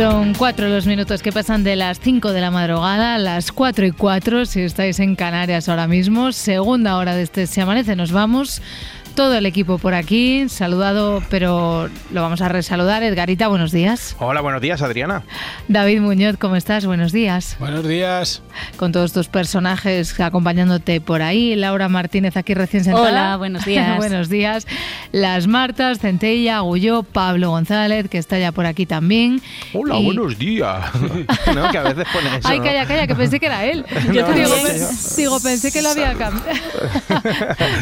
Son cuatro los minutos que pasan de las 5 de la madrugada a las 4 y 4 si estáis en Canarias ahora mismo. Segunda hora de este Se Amanece, nos vamos. Todo el equipo por aquí, saludado, pero lo vamos a resaludar. Edgarita, buenos días. Hola, buenos días, Adriana. David Muñoz, ¿cómo estás? Buenos días. Buenos días. Con todos tus personajes acompañándote por ahí. Laura Martínez aquí recién sentada. Hola, buenos días. buenos días. Las Martas, Centella, Agulló, Pablo González, que está ya por aquí también. Hola, Y- buenos días. no, que a veces pone eso. Ay, ¿no? calla, calla, que pensé que era él. Yo No, te digo, no digo, pensé que lo había cambiado.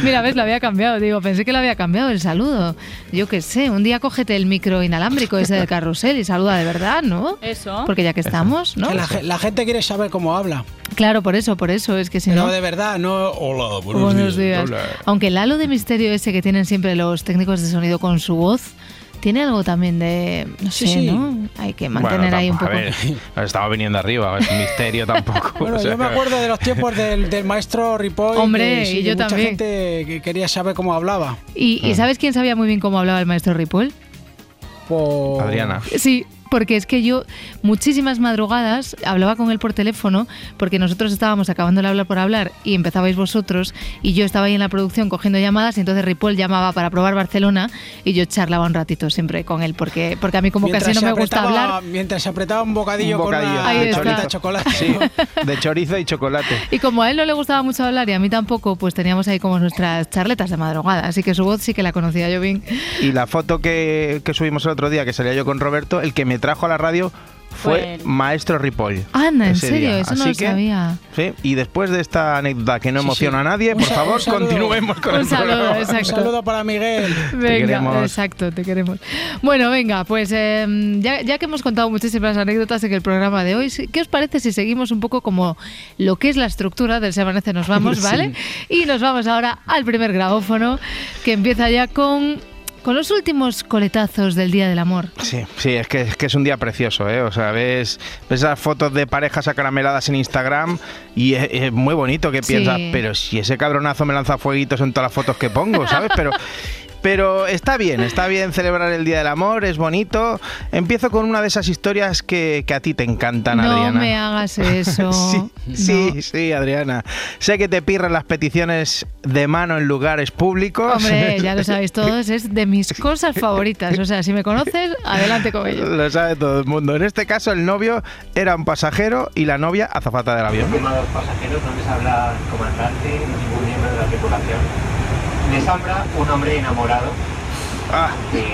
Mira, ves, lo había cambiado. Digo, pensé que lo había cambiado el saludo. Yo qué sé, un día cógete el micro inalámbrico ese del carrusel y saluda de verdad, ¿no? Eso. Porque ya que estamos, ¿no? Que la, ge- la gente quiere saber cómo habla. Claro, por eso, por eso. Es que si Pero no... de verdad, no. Hola, buenos, Buenos días. hola. Aunque el halo de misterio ese que tienen siempre los técnicos de sonido con su voz, tiene algo también de... No sé, sí. ¿no? Hay que mantener Bueno, ahí un poco... A ver, nos estaba viniendo arriba, es un misterio tampoco. Bueno, o sea, yo me acuerdo de los tiempos del, del maestro Ripoll. Hombre, que sí, y yo que mucha también. gente que quería saber cómo hablaba. ¿Y. ¿Y sabes quién sabía muy bien cómo hablaba el maestro Ripoll? Por... Adriana. Sí, porque es que yo muchísimas madrugadas hablaba con él por teléfono porque nosotros estábamos acabando el hablar por hablar y empezabais vosotros y yo estaba ahí en la producción cogiendo llamadas y entonces Ripoll llamaba para probar Barcelona y yo charlaba un ratito siempre con él porque, porque a mí como Mientras casi no me gusta hablar Mientras se apretaba un bocadillo, Un bocadillo con una de chorizo. de chocolate. Sí, de chorizo y chocolate. y como a él no le gustaba mucho hablar y a mí tampoco, pues teníamos ahí como nuestras charletas de madrugada, así que su voz sí que la conocía yo bien. Y la foto que, que subimos el otro día, que salía yo con Roberto, el que me trajo a la radio fue. Maestro Ripoll. Anda, ¿en serio? día. Eso no lo que, sabía. Sí, y después de esta anécdota que no Sí, emociona sí. a nadie, por favor, saludo. continuemos con Un el saludo, programa. exacto. Un saludo para Miguel. Venga, queremos. exacto, te queremos. Bueno, venga, pues eh, ya, ya que hemos contado muchísimas anécdotas en el programa de hoy, ¿qué os parece si seguimos un poco como lo que es la estructura del Se Amanece Nos Vamos, ¿vale? Y nos vamos ahora al primer grabófono, que empieza ya con, con los últimos coletazos del Día del Amor. Sí, sí, es que, es que es un día precioso, ¿eh? O sea, ves, ves esas fotos de parejas acarameladas en Instagram y es, es muy bonito que Sí. piensas, pero si ese cabronazo me lanza fueguitos en todas las fotos que pongo, ¿sabes? Pero, pero está bien, está bien celebrar el Día del Amor, es bonito. Empiezo con una de esas historias que, que a ti te encantan, no Adriana. me hagas eso. Sí, sí, No. sí, Adriana. Sé que te pirran las peticiones de mano en lugares públicos. Hombre, ya lo sabéis todos, es de mis cosas favoritas. O sea, si me conoces, adelante con ello. Lo sabe todo el mundo. En este caso, el novio era un pasajero y la novia azafata del avión. Estimados pasajeros, no les habla el comandante ni ningún miembro de la tripulación. Un hombre enamorado Ah, de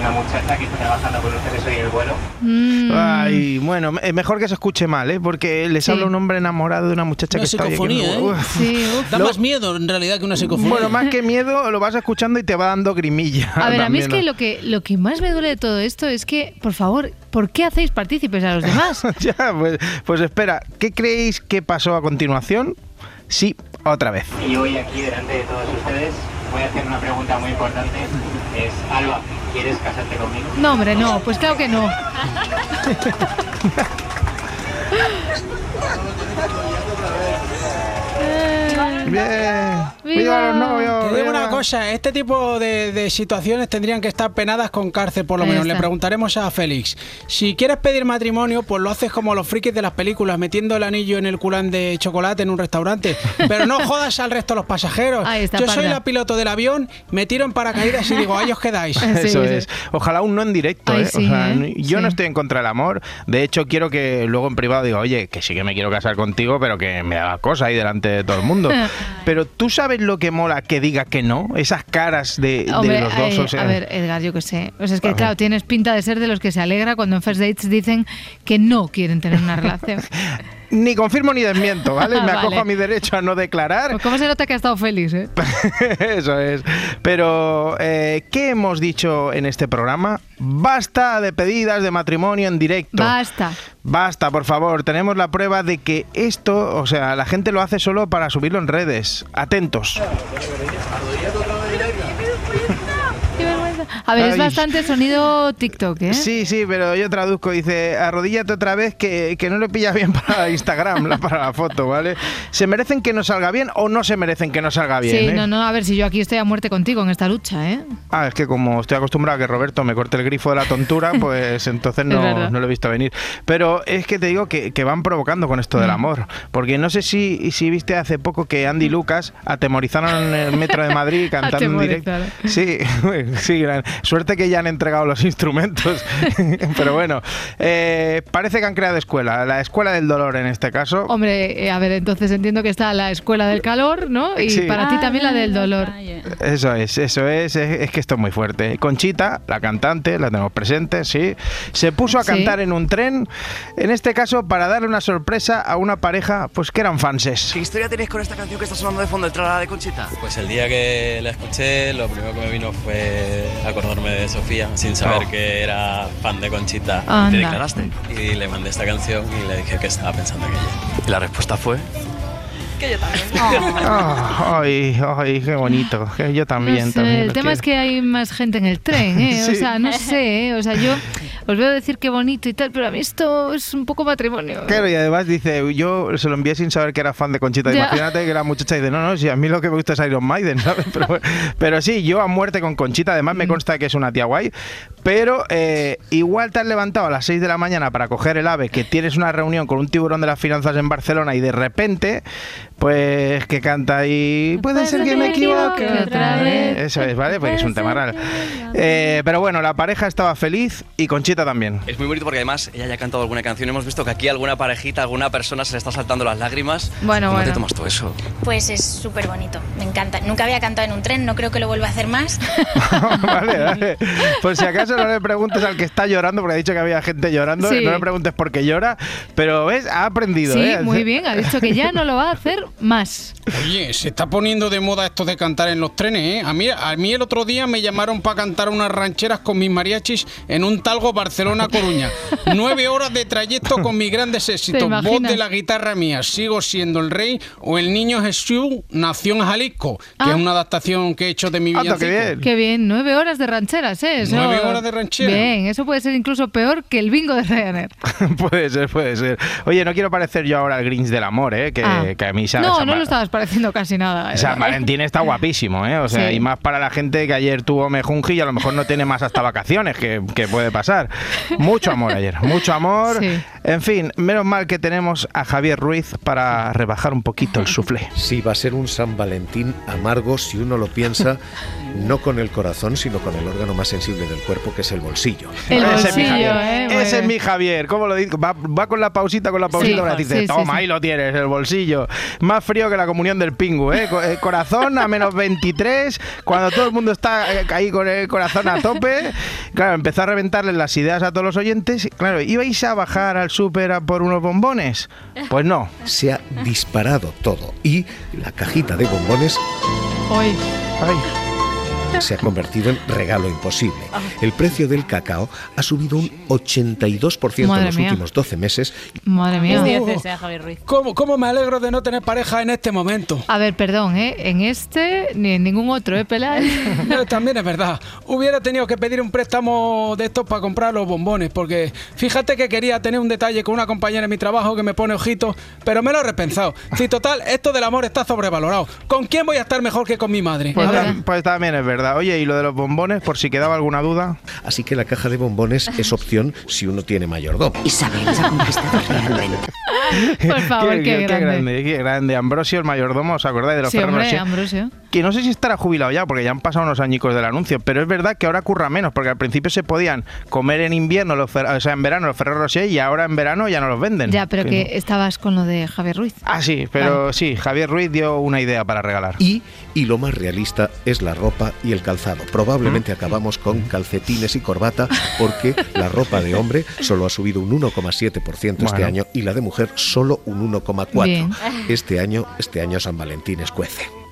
una muchacha que está trabajando con ustedes hoy en el vuelo. Mm. Ay, bueno, es mejor que se escuche mal, ¿eh? Porque les Sí. habla un hombre enamorado de una muchacha Una que está ahí, ¿eh? Sí. Da Lo- más miedo en realidad que una psicofonía. Bueno, más que miedo, lo vas escuchando y te va dando grimilla. A ver, a mí es que ¿no? lo que lo que más me duele de todo esto es que, por favor, ¿por qué hacéis partícipes a los demás? ya, pues, pues espera, ¿qué creéis que pasó a continuación? Sí, otra vez. Y hoy aquí, delante de todos ustedes, voy a hacer una pregunta muy importante. Es, Alba, ¿quieres casarte conmigo? No, hombre, no, pues claro que no. Bien. ¡Viva! ¡Viva los novios! Te digo una cosa, este tipo de, de situaciones tendrían que estar penadas con cárcel, por lo Ahí menos. Le preguntaremos a Félix. Si quieres pedir matrimonio, pues lo haces como los frikis de las películas, metiendo el anillo en el culán de chocolate en un restaurante. Pero no jodas al resto de los pasajeros. Ahí está, Yo soy la piloto del avión, me tiro en paracaídas y digo, ahí os quedáis. Sí, Eso sí. es. Ojalá un no en directo. Ay, ¿eh? O sea, ¿eh? Yo no estoy en contra del amor. De hecho, quiero que luego en privado diga, oye, que sí que me quiero casar contigo, pero que me haga cosa ahí delante de todo el mundo. pero tú sabes lo que mola que diga que no. Esas caras de, de los dos. ay, o sea, a ver, Edgar, yo qué sé. O sea, es que ver. claro, tienes pinta de ser de los que se alegra cuando en First Dates dicen que no quieren tener una relación. Ni confirmo ni desmiento, ¿vale? Me acojo Vale. a mi derecho a no declarar. Pues ¿Cómo se nota que ha estado feliz, eh? Eso es. Pero, eh, ¿qué hemos dicho en este programa? Basta de pedidas de matrimonio en directo. Basta. Basta, por favor. Tenemos la prueba de que esto, o sea, la gente lo hace solo para subirlo en redes. Atentos. A ver, es Ay. bastante sonido TikTok, ¿eh? Sí, sí, pero yo traduzco. Dice, arrodíllate otra vez que, que no le pilla bien para Instagram, la- para la foto, ¿vale? ¿Se merecen que no salga bien o no se merecen que no salga bien? Sí, eh? no, no, a ver si yo aquí estoy a muerte contigo en esta lucha, ¿eh? Ah, es que como estoy acostumbrado a que Roberto me corte el grifo de la tontura, pues entonces no, no lo he visto venir. Pero es que te digo que, que van provocando con esto del Mm. amor. Porque no sé si, si viste hace poco que Andy Lucas atemorizaron en el metro de Madrid cantando en directo. Sí, sí, suerte que ya han entregado los instrumentos. Pero bueno, eh, parece que han creado escuela, la escuela del dolor en este caso. Hombre, eh, a ver, entonces entiendo que está la escuela del calor, ¿no? Y Sí. para ti también la del dolor. Eso es, eso es, es, es que esto es muy fuerte. Conchita, la cantante, la tenemos presente, sí, se puso a Sí. cantar en un tren, en este caso para darle una sorpresa a una pareja, pues que eran fanses. ¿Qué historia tenéis con esta canción que está sonando de fondo, el tralala de Conchita? Pues el día que la escuché, lo primero que me vino fue acordarme de Sofía, sin saber Oh. que era fan de Conchita. Anda. ¿Te declaraste? Y le mandé esta canción y le dije que estaba pensando en ella. Y la respuesta fue... Ah, ay, ay, qué bonito. que Yo también, No sé, también. el tema es que hay más gente en el tren, ¿eh? O sea, no sé, ¿eh? O sea, yo os veo decir qué bonito y tal, pero a mí esto es un poco matrimonio. Claro, y además dice, yo se lo envié sin saber que era fan de Conchita. Ya. Imagínate que la muchacha dice, no, no, si a mí lo que me gusta es Iron Maiden, ¿sabes? Pero, pero sí, yo a muerte con Conchita, además Mm. me consta que es una tía guay, pero eh, igual te has levantado a las 6 de la mañana para coger el ave, que tienes una reunión con un tiburón de las finanzas en Barcelona y de repente, pues que canta ahí, puede ser que me equivoque otra vez. Eso es, ¿vale? Pues es un tema raro. Eh, pero bueno, la pareja estaba feliz y Conchita también. Es muy bonito porque además ella ya ha cantado alguna canción. Hemos visto que aquí alguna parejita, alguna persona se le está saltando las lágrimas. Bueno, ¿Cómo te bueno. tomas tú eso? Pues es súper bonito, me encanta. Nunca había cantado en un tren, no creo que lo vuelva a hacer más. vale, vale. Por si acaso no le preguntes al que está llorando, porque ha dicho que había gente llorando, Sí. no le preguntes por qué llora, pero ves, ha aprendido. Sí, ¿eh? muy bien, ha dicho que ya no lo va a hacer más. Oye, se está poniendo de moda esto de cantar en los trenes, ¿eh? A mí, a mí el otro día me llamaron para cantar unas rancheras con mis mariachis en un talgo Barcelona-Coruña. Nueve horas de trayecto con mis grandes éxitos. Voz de la guitarra mía, Sigo siendo el rey, o El niño Jesús nació en Jalisco, que Ah. es una adaptación que he hecho de mi villancico. qué bien. Qué bien, nueve horas de rancheras, ¿eh? Eso- Nueve horas de ranchera. Bien, eso puede ser incluso peor que el bingo de Ryanair. puede ser, puede ser. Oye, no quiero parecer yo ahora el Grinch del amor, ¿eh? Que, Ah. que a mí No, no lo estabas pareciendo casi nada. ¿eh? San Valentín está guapísimo, ¿eh? O sea, Sí. y más para la gente que ayer tuvo mejunji y a lo mejor no tiene más hasta vacaciones, que, que puede pasar. Mucho amor ayer, mucho amor. Sí. En fin, menos mal que tenemos a Javier Ruiz para rebajar un poquito el suflé. Sí, va a ser un San Valentín amargo si uno lo piensa no con el corazón, sino con el órgano más sensible del cuerpo, que es el bolsillo. El Ese es mi Javier. ¿eh? Ese es bien. mi Javier. ¿Cómo lo digo? Va, va con la pausita, con la pausita Sí, sí, toma, sí. ahí lo tienes, el bolsillo. Más frío que la comunión del pingu, ¿eh? Eh, Corazón a menos 23, cuando todo el mundo está eh, ahí con el corazón a tope. Claro, empezó a reventarles las ideas a todos los oyentes. Claro, ¿ibais a bajar al súper por unos bombones? Pues no. Se ha disparado todo y la cajita de bombones Hoy. Ay, se ha convertido en regalo imposible. El precio del cacao ha subido un 82% en los mía. últimos 12 meses. Madre mía. Oh, ¿Cómo, ¿Cómo me alegro de no tener pareja en este momento? A ver, perdón, ¿eh? En este ni en ningún otro, ¿eh? No, También es verdad. Hubiera tenido que pedir un préstamo de estos para comprar los bombones, porque fíjate que quería tener un detalle con una compañera en mi trabajo que me pone ojitos, pero me lo he repensado. Sí, total, esto del amor está sobrevalorado. ¿Con quién voy a estar mejor que con mi madre? pues, tam- pues también es verdad. Oye, ¿y lo de los bombones? Por si quedaba alguna duda. Así que la caja de bombones es opción si uno tiene mayordomo. Isabel la conquistado realmente. Por favor, qué, grande. grande, qué grande. Ambrosio, el mayordomo, ¿os acordáis de los Sí, hombre? Ambrosio. Que no sé si estará jubilado ya, porque ya han pasado unos añicos del anuncio, pero es verdad que ahora curra menos, porque al principio se podían comer en invierno, los Fer- o sea, en verano los Ferrero Rocher y ahora en verano ya no los venden. Ya, pero Sí, que ¿no? estabas con lo de Javier Ruiz. Ah, sí, pero sí, Javier Ruiz dio una idea para regalar. Y, y lo más realista es la ropa y el calzado. Probablemente acabamos con calcetines y corbata porque la ropa de hombre solo ha subido un 1,7% este Bueno. año y la de mujer solo un 1,4%. Bien. Este año, este año San Valentín escuece.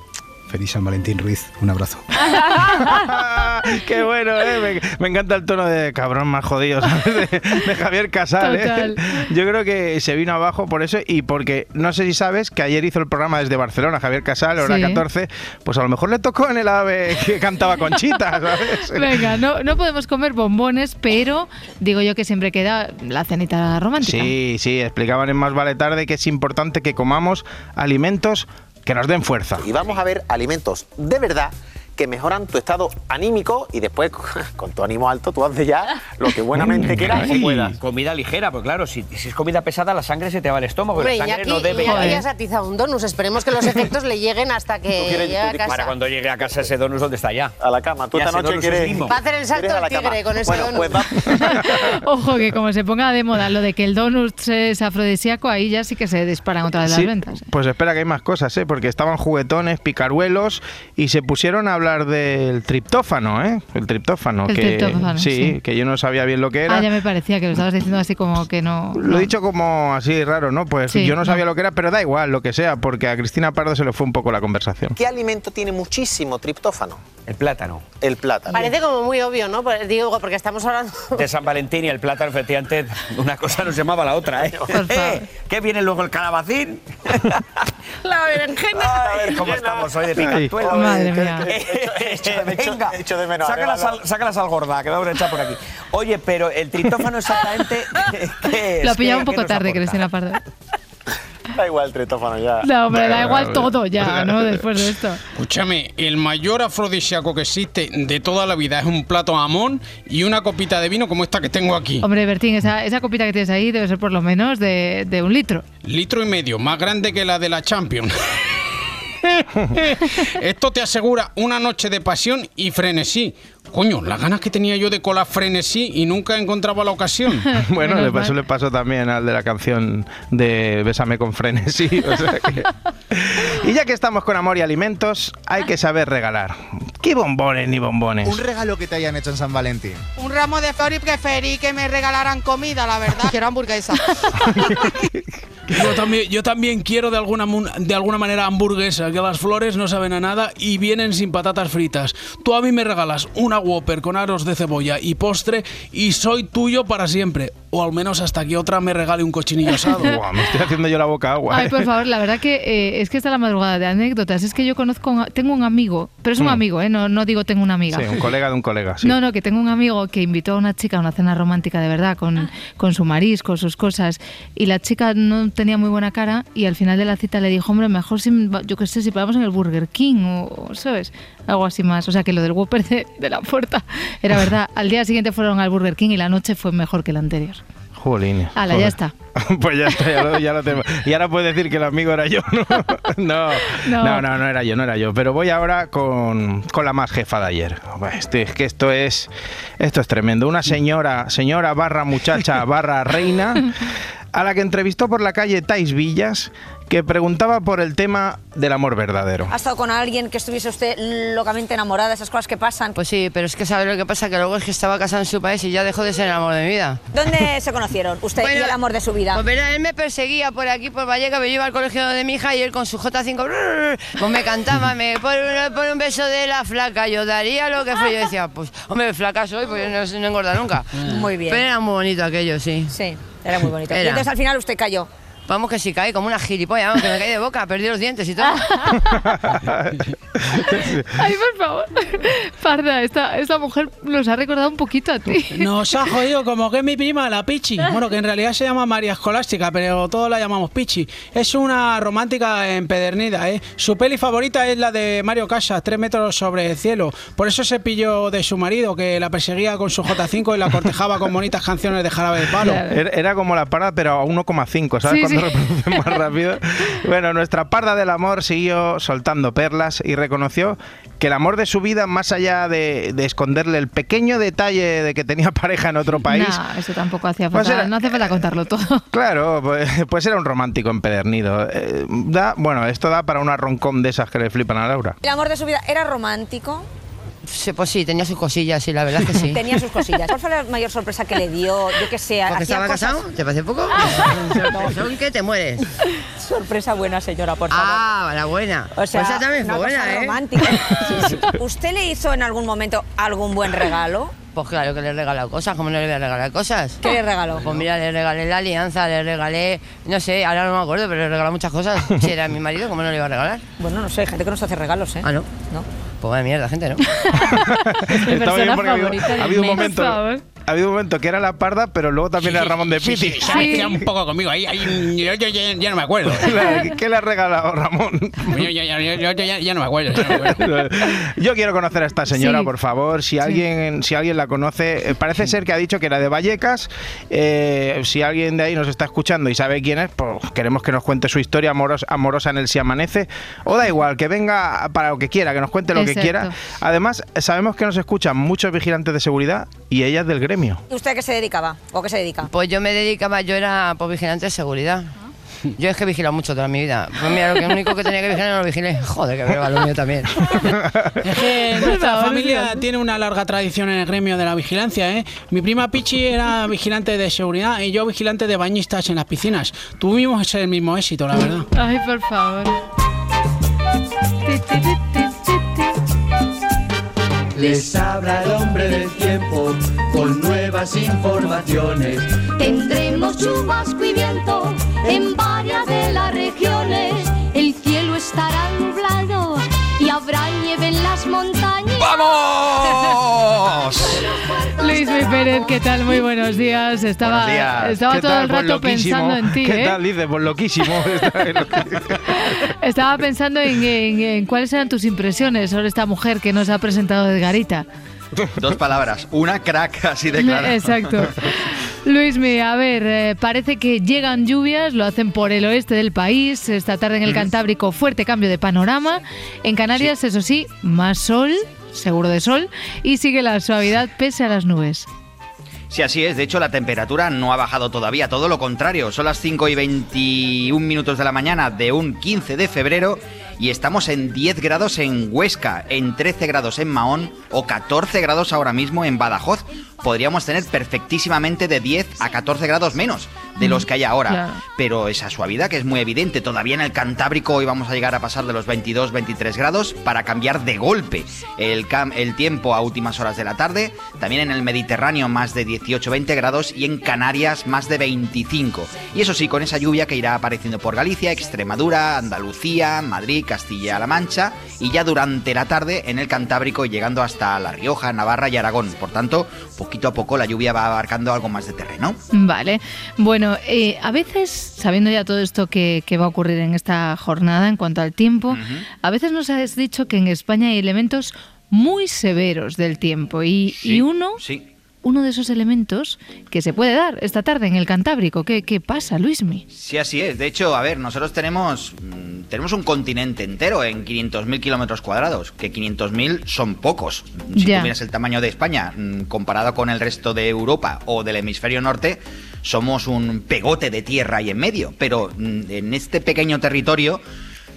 Feliz San Valentín Ruiz, un abrazo. Qué bueno, ¿eh? me, me encanta el tono de cabrón más jodido ¿sabes? De, de Javier Casal. ¿eh? Yo creo que se vino abajo por eso y porque no sé si sabes que ayer hizo el programa desde Barcelona, Javier Casal, hora Sí. 14, pues a lo mejor le tocó en el ave que cantaba Conchita, ¿sabes? Venga, no, no podemos comer bombones, pero digo yo que siempre queda la cenita romántica. Sí, sí, explicaban en Más Vale Tarde que es importante que comamos alimentos que nos den fuerza. Y vamos a ver alimentos de verdad que mejoran tu estado anímico y después con tu ánimo alto tú haces ya lo que buenamente quieras y puedas. Comida ligera, pues claro, si, si es comida pesada, la sangre se te va al estómago. Hombre, la sangre no debe ya se atiza un donus. Esperemos que los efectos le lleguen hasta que llegue a casa. Para cuando llegue a casa ese donus, ¿dónde está ya? A la cama. Tú Ya esta noche quieres... Va a hacer el salto ¿Quieres a al la cama? tigre con ese Bueno, donus. pues va- Ojo, que como se ponga de moda lo de que el donut es afrodisíaco, ahí ya sí que se disparan otra de las Sí, ventas. ¿eh? Pues espera que hay más cosas, ¿eh? porque estaban juguetones, picaruelos y se pusieron a hablar del triptófano, ¿eh? El triptófano. El que, triptófano, sí, sí. que yo no sabía bien lo que era. Ah, ya me parecía que lo estabas diciendo así como que no. Lo he dicho como así raro, ¿no? Pues Sí, yo no sabía no. lo que era, pero da igual, lo que sea, porque a Cristina Pardo se le fue un poco la conversación. ¿Qué alimento tiene muchísimo triptófano? El plátano. El plátano. Parece como muy obvio, ¿no? Digo, porque estamos hablando... De San Valentín y el plátano, efectivamente, una cosa no se llamaba la otra, ¿eh? Eh, ¿Qué viene luego el calabacín? La berenjena. A ver cómo estamos hoy de picantuelo. Ay, madre mía. Venga, de menos saca la, sal, saca la sal gorda, que vamos a echar por aquí. Oye, pero el triptófano exactamente, ¿qué, es? Lo ha pillado ¿Qué- un poco tarde? Cristina Pardo. Da igual el triptófano ya. No, hombre, da igual todo ya, ¿no? Después de esto. Escúchame, el mayor afrodisíaco que existe de toda la vida es un plato jamón y una copita de vino como esta que tengo aquí. Hombre, Bertín, esa, esa copita que tienes ahí debe ser por lo menos de, de un litro. Litro y medio, más grande que la de la Champions. Esto te asegura una noche de pasión y frenesí. Coño, las ganas que tenía yo de colar frenesí y nunca encontraba la ocasión. Bueno, Menos le pasó, mal. le pasó también al de la canción de Bésame con frenesí. o sea que- Y ya que estamos con amor y alimentos, hay que saber regalar. ¿Qué bombones ni bombones? Un regalo que te hayan hecho en San Valentín. Un ramo de flores y preferí que me regalaran comida, la verdad. Quiero hamburguesa. Yo también, yo también quiero de alguna, de alguna manera hamburguesa, que las flores no saben a nada y vienen sin patatas fritas. Tú a mí me regalas una Whopper con aros de cebolla y postre y soy tuyo para siempre. O al menos hasta que otra me regale un cochinillo asado. Me estoy haciendo yo la boca agua. Ay, ¿eh? por favor, la verdad que eh, es que está la madrugada de anécdotas. Es que yo conozco, un- tengo un amigo, pero es un Mm. amigo, ¿eh? No, no digo tengo una amiga. Sí, un colega de un colega, sí. No, no, que tengo un amigo que invitó a una chica a una cena romántica de verdad, con, con su marisco, sus cosas, y la chica no tenía muy buena cara y al final de la cita le dijo, hombre, mejor si, yo qué sé, si paramos en el Burger King o, ¿sabes? Algo así más. O sea, que lo del Whopper de, de la puerta era verdad. Al día siguiente fueron al Burger King y la noche fue mejor que la anterior. Hala, joder. ya está. pues ya está, ya lo, ya lo tengo. Y ahora puedes decir que el amigo era yo, ¿no? no, No. no, no, no era yo, no era yo. Pero voy ahora con, con la más jefa de ayer. Pues, este- es que esto es, esto es tremendo. Una señora, señora barra muchacha barra reina, a la que entrevistó por la calle Tais Villas, que preguntaba por el tema del amor verdadero. ¿Ha estado con alguien que estuviese usted locamente enamorada, esas cosas que pasan? Pues sí, pero es que ¿sabes lo que pasa? Que luego es que estaba casado en su país y ya dejó de ser el amor de mi vida. ¿Dónde se conocieron usted y el amor de su vida? Pues verá, él me perseguía por aquí, por Vallecas, me iba al colegio de mi hija y él con su J5, brrr, pues me cantaba, me pone, pone un beso de la flaca, yo daría lo que fue. Yo decía, pues, hombre, flaca soy, pues yo no, no engorda nunca. Muy bien. Pero era muy bonito aquello, sí. Sí, era muy bonito. Y entonces al final usted cayó. Vamos que si caí como una gilipollas, vamos, que me caí de boca, perdí los dientes y todo. Ay, por favor. Parda, esta, esta mujer nos ha recordado un poquito a ti. Nos ha jodido como que es mi prima, la Pichi. Bueno, que en realidad se llama María Escolástica, pero todos la llamamos Pichi. Es una romántica empedernida, ¿eh? Su peli favorita es la de Mario Casas, Tres metros sobre el cielo. Por eso se pilló de su marido, que la perseguía con su J5 y la cortejaba con bonitas canciones de jarabe de palo. Era como la parda, pero a 1,5, ¿sabes? Sí, sí. reproduce más rápido. Bueno, nuestra parda del amor siguió soltando perlas y reconoció que el amor de su vida, más allá de, de esconderle el pequeño detalle de que tenía pareja en otro país, No, eso tampoco hacía Pues falta. era- No hace falta contarlo todo. Claro, pues, pues era un romántico empedernido. Eh, da, bueno, esto da para una roncón de esas que le flipan a Laura. ¿El amor de su vida era romántico? Pues sí, tenía sus cosillas, sí, la verdad es que sí. Tenía sus cosillas. ¿Cuál fue la mayor sorpresa que le dio? Yo que sé, ¿Porque estaba cosas- casado? ¿Te parece poco? Son que te mueres. Sorpresa buena, señora, por favor. Ah, la buena. O sea, Pues también fue una cosa buena, ¿eh? romántica. Sí, sí. ¿Usted le hizo en algún momento algún buen regalo? Pues claro que le he regalado cosas, ¿cómo no le voy a regalar cosas? ¿Qué le regaló? Pues mira, le regalé la alianza, le regalé, no sé, ahora no me acuerdo, pero le regalé muchas cosas. Si era mi marido, ¿cómo no le iba a regalar? Bueno, no sé, hay gente que no se hace regalos, ¿eh? Ah, ¿no? No. Pues vaya mierda, gente, ¿no? Ha habido, ha habido un momento. Por favor. Ha habido un momento que era la parda, pero luego también era Ramón de Piti. sí, se un poco conmigo. Ahí, ahí, yo, yo ya, ya no me acuerdo. ¿Qué le ha regalado Ramón? Yo, yo- yo- yo- yo ya, ya no me acuerdo. ya no me acuerdo. Yo quiero conocer a esta señora, Sí. por favor. Si alguien, si alguien la conoce, eh, parece ser que ha dicho que era de Vallecas. Eh, si alguien de ahí nos está escuchando y sabe quién es, pues queremos que nos cuente su historia amoros- amorosa en el Si Amanece. O da igual, que venga para lo que quiera, que nos cuente lo que quiera. Además, sabemos que nos escuchan muchos vigilantes de seguridad y ella es del gremio. ¿Y usted a qué se dedicaba? ¿O qué se dedica? Pues yo me dedicaba, yo era pues, vigilante de seguridad. Yo es que he vigilado mucho toda mi vida. Pues mira, lo que- lo único que tenía que vigilar no lo vigilé. Joder, que veo lo mío también. Es que nuestra familia tiene una larga tradición en el gremio de la vigilancia, ¿eh? Mi prima Pichi era vigilante de seguridad y yo vigilante de bañistas en las piscinas. Tuvimos el mismo éxito, la verdad. Ay, por favor. Les habla el hombre del tiempo con nuevas informaciones. Tendremos chubasco y viento en varias de las regiones. El cielo estará nublado y habrá nieve en las montañas. ¡Vamos! Luis Mi Pérez, ¿qué tal? Muy buenos días. Estaba, Buenos días. estaba ¿Qué todo tal? el Pues rato pensando en ti, ¿Qué ¿eh? tal? Dices, pues loquísimo. Estaba pensando en, en- en cuáles eran tus impresiones sobre esta mujer que nos ha presentado Edgarita. Dos palabras. Una crack, así de claro. Exacto. Luismi, a ver, eh, parece que llegan lluvias, lo hacen por el oeste del país, esta tarde en el Cantábrico fuerte cambio de panorama, en Canarias eso sí, más sol, seguro de sol, y sigue la suavidad pese a las nubes. Sí, así es. De hecho, la temperatura no ha bajado todavía. Todo lo contrario. Son las 5 y 21 minutos de la mañana de un 15 de febrero y estamos en 10 grados en Huesca, en 13 grados en Mahón o 14 grados ahora mismo en Badajoz. Podríamos tener perfectísimamente de 10 a 14 grados menos de los que hay ahora. Claro. Pero esa suavidad que es muy evidente. Todavía en el Cantábrico hoy vamos a llegar a pasar de los 22, 23 grados para cambiar de golpe el, cam- el tiempo a últimas horas de la tarde. También en el Mediterráneo más de 18, 20 grados y en Canarias más de 25. Y eso sí, con esa lluvia que irá apareciendo por Galicia, Extremadura, Andalucía, Madrid, Castilla-La Mancha y ya durante la tarde en el Cantábrico y llegando hasta La Rioja, Navarra y Aragón. Por tanto, poquito a poco la lluvia va abarcando algo más de terreno. Vale. Bueno, eh, a veces, sabiendo ya todo esto que, que va a ocurrir en esta jornada en cuanto al tiempo, a veces nos has dicho que en España hay elementos muy severos del tiempo y, y uno, Sí. uno de esos elementos que se puede dar esta tarde en el Cantábrico. ¿Qué, qué pasa, Luismi? Sí, así es. De hecho, a ver, nosotros tenemos, mm, tenemos un continente entero en 500.000 kilómetros cuadrados, que 500.000 son pocos. Si Ya. tú miras el tamaño de España mm, comparado con el resto de Europa o del hemisferio norte, somos un pegote de tierra ahí en medio. Pero mm, en este pequeño territorio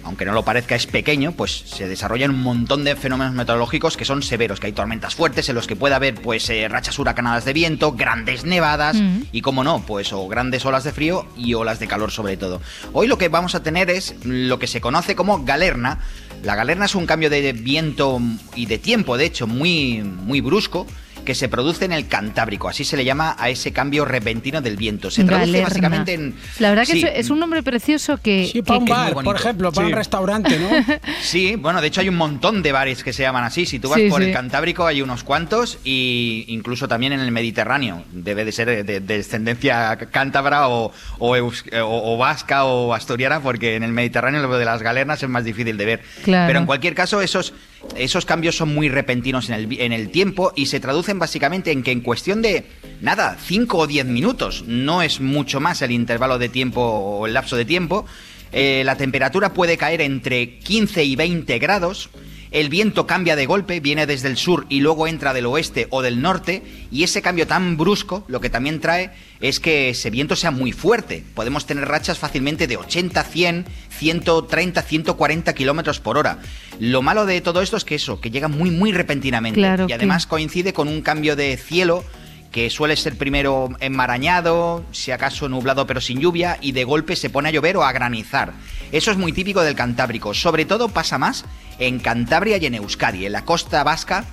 aunque no lo parezca, es pequeño, pues se desarrollan un montón de fenómenos meteorológicos que son severos, que hay tormentas fuertes en los que puede haber pues eh, rachas huracanadas de viento, grandes nevadas y como no, pues o grandes olas de frío y olas de calor sobre todo. Hoy lo que vamos a tener es lo que se conoce como galerna. La galerna es un cambio de viento y de tiempo, de hecho, muy muy brusco que se produce en el Cantábrico, así se le llama a ese cambio repentino del viento. Se traduce Galerna. básicamente en La verdad que Sí, es, es un nombre precioso que... Sí, para un que- bar, por ejemplo, para Sí. un restaurante, ¿no? Sí, bueno, de hecho hay un montón de bares que se llaman así. Si tú vas Sí, por sí. el Cantábrico hay unos cuantos y incluso también en el Mediterráneo. Debe de ser de, de descendencia cántabra o, o, eus- o- o vasca o asturiana porque en el Mediterráneo lo de las galernas es más difícil de ver. Claro. Pero en cualquier caso esos, esos cambios son muy repentinos en el, tiempo y se traducen básicamente en que en cuestión de, nada, 5 o 10 minutos, no es mucho más el intervalo de tiempo o el lapso de tiempo, eh, la temperatura puede caer entre 15 y 20 grados el viento cambia de golpe, viene desde el sur y luego entra del oeste o del norte, y ese cambio tan brusco lo que también trae es que ese viento sea muy fuerte. Podemos tener rachas fácilmente de 80, 100, 130, 140 kilómetros por hora. Lo malo de todo esto es que eso, que llega muy, muy repentinamente. Claro y que- además coincide con un cambio de cielo que suele ser primero enmarañado, si acaso nublado pero sin lluvia, y de golpe se pone a llover o a granizar. Eso es muy típico del Cantábrico. Sobre todo pasa más en Cantabria y en Euskadi. En la costa vasca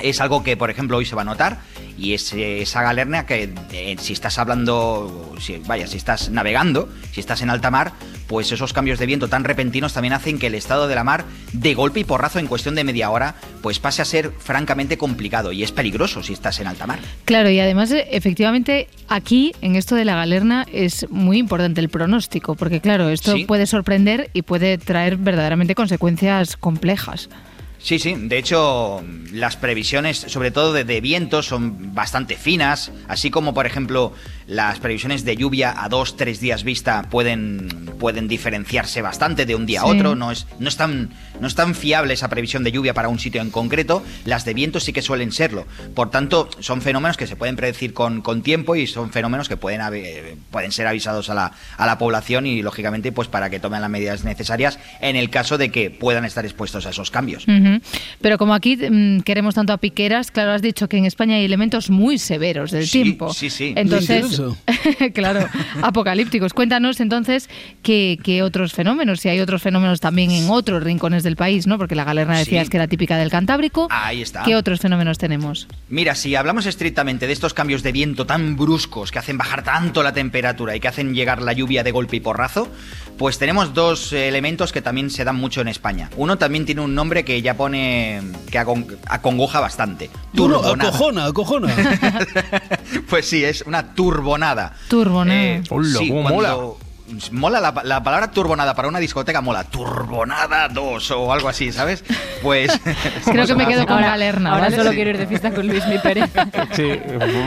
es algo que, por ejemplo, hoy se va a notar y es esa galerna que eh, si estás hablando, si, vaya, si estás navegando, si estás en alta mar, pues esos cambios de viento tan repentinos también hacen que el estado de la mar, de golpe y porrazo en cuestión de media hora, pues pase a ser francamente complicado y es peligroso si estás en alta mar. Claro, y además, eh, efectivamente, aquí, en esto de la galerna, es muy importante el pronóstico, porque claro, esto Sí. puede sorprender y puede traer verdaderamente consecuencias complejas. Sí, sí. De hecho, las previsiones, sobre todo de, de viento, son bastante finas. Así como, por ejemplo, las previsiones de lluvia a dos, tres días vista pueden, pueden diferenciarse bastante de un día a otro. No es, no, es tan, no es tan fiable esa previsión de lluvia para un sitio en concreto. Las de viento sí que suelen serlo. Por tanto, son fenómenos que se pueden predecir con, con tiempo y son fenómenos que pueden, pueden ser avisados a la, a la población y, lógicamente, pues para que tomen las medidas necesarias en el caso de que puedan estar expuestos a esos cambios. Pero como aquí mm, queremos tanto a piqueras, claro, has dicho que en España hay elementos muy severos del Sí, tiempo. sí, sí. Entonces, Claro, apocalípticos. Cuéntanos entonces qué, qué otros fenómenos, si hay otros fenómenos también en otros rincones del país, ¿no? Porque la galerna decías Sí. que era típica del Cantábrico. Ahí está. ¿Qué otros fenómenos tenemos? Mira, si hablamos estrictamente de estos cambios de viento tan bruscos que hacen bajar tanto la temperatura y que hacen llegar la lluvia de golpe y porrazo, pues tenemos dos elementos que también se dan mucho en España. Uno también tiene un nombre que ya pone que acon- acongoja bastante. Turbonada. acojona, acojona. Pues sí, es una turbonada. Turbonada. Eh, Hola, sí, cómo cuando- Mola la, la palabra turbonada para una discoteca, mola. Turbonada 2 o algo así, ¿sabes? Pues. Creo que me quedo con Ahora- galerna. Ahora ¿vale? solo quiero ir de fiesta con Luis Mi Pérez. Sí,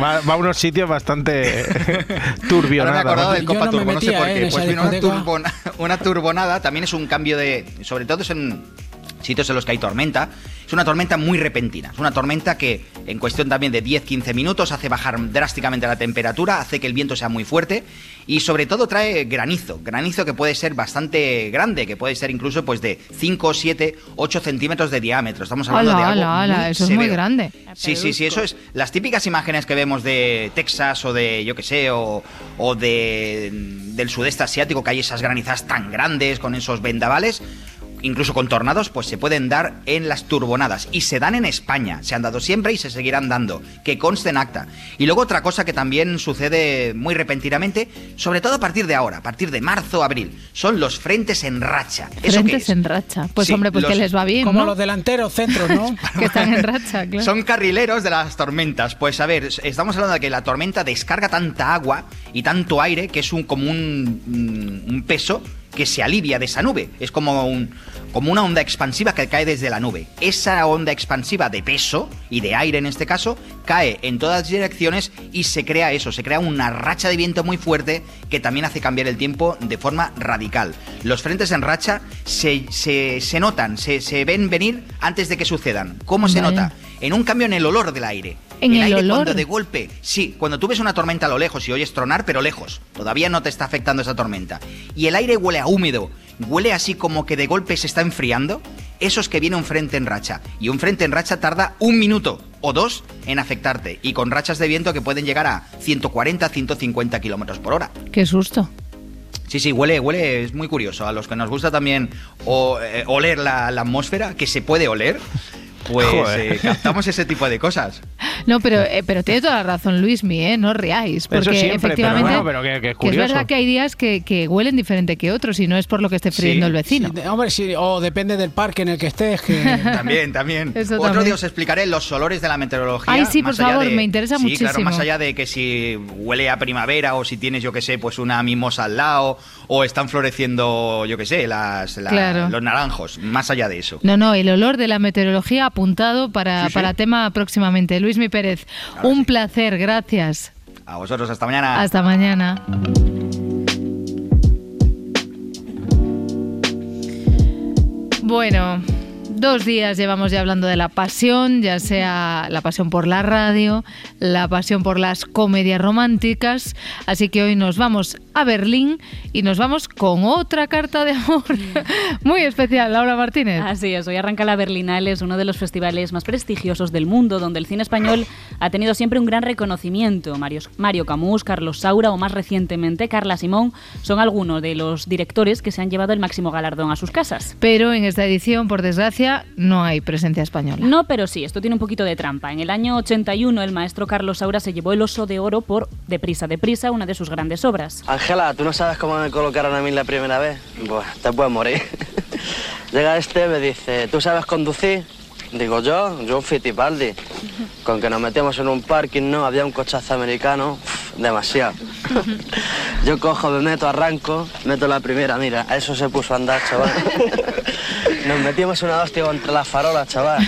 va, va a unos sitios bastante turbionados. Ahora me he acordado del Copa no me Turbo, no sé por eh, qué. Pues mira, una, turbona- una turbonada también es un cambio de. Sobre todo es en sitios en los que hay tormenta. Es una tormenta muy repentina. Es una tormenta que en cuestión también de 10-15 minutos hace bajar drásticamente la temperatura, hace que el viento sea muy fuerte y sobre todo trae granizo. Granizo que puede ser bastante grande, que puede ser incluso pues de 5, 7, 8 centímetros de diámetro. Estamos hablando Ala, de algo ala, ala, muy eso es muy grande. Sí, sí, sí, eso es. Las típicas imágenes que vemos de Texas o de, yo que sé, o, o de, del sudeste asiático, que hay esas granizadas tan grandes con esos vendavales, incluso con tornados, pues se pueden dar en las turbonadas. Y se dan en España, se han dado siempre y se seguirán dando, que conste en acta. Y luego otra cosa que también sucede muy repentinamente, sobre todo a partir de ahora, a partir de marzo, abril, son los frentes en racha. ¿Eso Frentes es? en racha. Pues Sí, hombre, pues que les va bien, Como ¿no? los delanteros, centros, ¿no? que están en racha, claro. Son carrileros de las tormentas. Pues a ver, estamos hablando de que la tormenta descarga tanta agua y tanto aire que es un, como un, mm, un peso que se alivia de esa nube. Es como, un, como una onda expansiva que cae desde la nube. Esa onda expansiva de peso y de aire en este caso cae en todas direcciones y se crea eso, se crea una racha de viento muy fuerte que también hace cambiar el tiempo de forma radical. Los frentes en racha se, se- se notan, se, se ven venir antes de que sucedan. ¿Cómo se nota? En un cambio en el olor del aire. ¿En el aire olor? cuando de golpe, sí, cuando tú ves una tormenta a lo lejos y oyes tronar, pero lejos, todavía no te está afectando esa tormenta. Y el aire huele a húmedo, huele así como que de golpe se está enfriando. Eso es que viene un frente en racha. Y un frente en racha tarda un minuto o dos en afectarte. Y con rachas de viento que pueden llegar a 140, 150 kilómetros por hora. Qué susto. Sí, sí, huele, huele, es muy curioso. A los que nos gusta también o- eh, oler la, la atmósfera, que se puede oler, pues eh, captamos ese tipo de cosas. No, pero, eh, pero tiene toda la razón Luismi, ¿eh? No os riáis. Porque Eso siempre, pero efectivamente bueno, pero que- que es que es verdad que hay días que, que huelen diferente que otros y no es por lo que esté friendo el vecino. Sí, hombre, sí, o depende del parque en el que estés. Que... También, también. Eso Otro también. día os explicaré los olores de la meteorología. Ay, sí, más por favor, de- me interesa sí, muchísimo. Claro, más allá de que si huele a primavera o si tienes, yo que sé, pues una mimosa al lado o están floreciendo, yo que sé, las, la- Claro. los naranjos. Más allá de eso. No, no, el olor de la meteorología apuntado para, Sí, sí. para tema próximamente. Luismi Pérez, un placer, gracias. A vosotros, hasta mañana. Hasta mañana. Bueno, Dos días llevamos ya hablando de la pasión, ya sea la pasión por la radio, la pasión por las comedias románticas, así que hoy nos vamos a Berlín y nos vamos con otra carta de amor muy especial, Laura Martínez. Así es, hoy arranca la Berlinale, es uno de los festivales más prestigiosos del mundo, donde el cine español ha tenido siempre un gran reconocimiento. Mario, Mario Camus, Carlos Saura o más recientemente Carla Simón son algunos de los directores que se han llevado el máximo galardón a sus casas. Pero en esta edición, por desgracia, no hay presencia española. No, pero sí, esto tiene un poquito de trampa. En el año 81 el maestro Carlos Saura se llevó el Oso de Oro por Deprisa, Deprisa, una de sus grandes obras. Ángela, ¿tú no sabes cómo me colocaron a mí la primera vez? Pues te puedes morir. Llega este, me dice, ¿tú sabes conducir? Digo yo, yo Fittipaldi. Con que nos metíamos en un parking, ¿no? Había un cochazo americano, uf, demasiado. Yo cojo, me meto, arranco, meto la primera, mira, a eso se puso a andar, chaval. Nos metimos una hostia contra las farolas, chaval.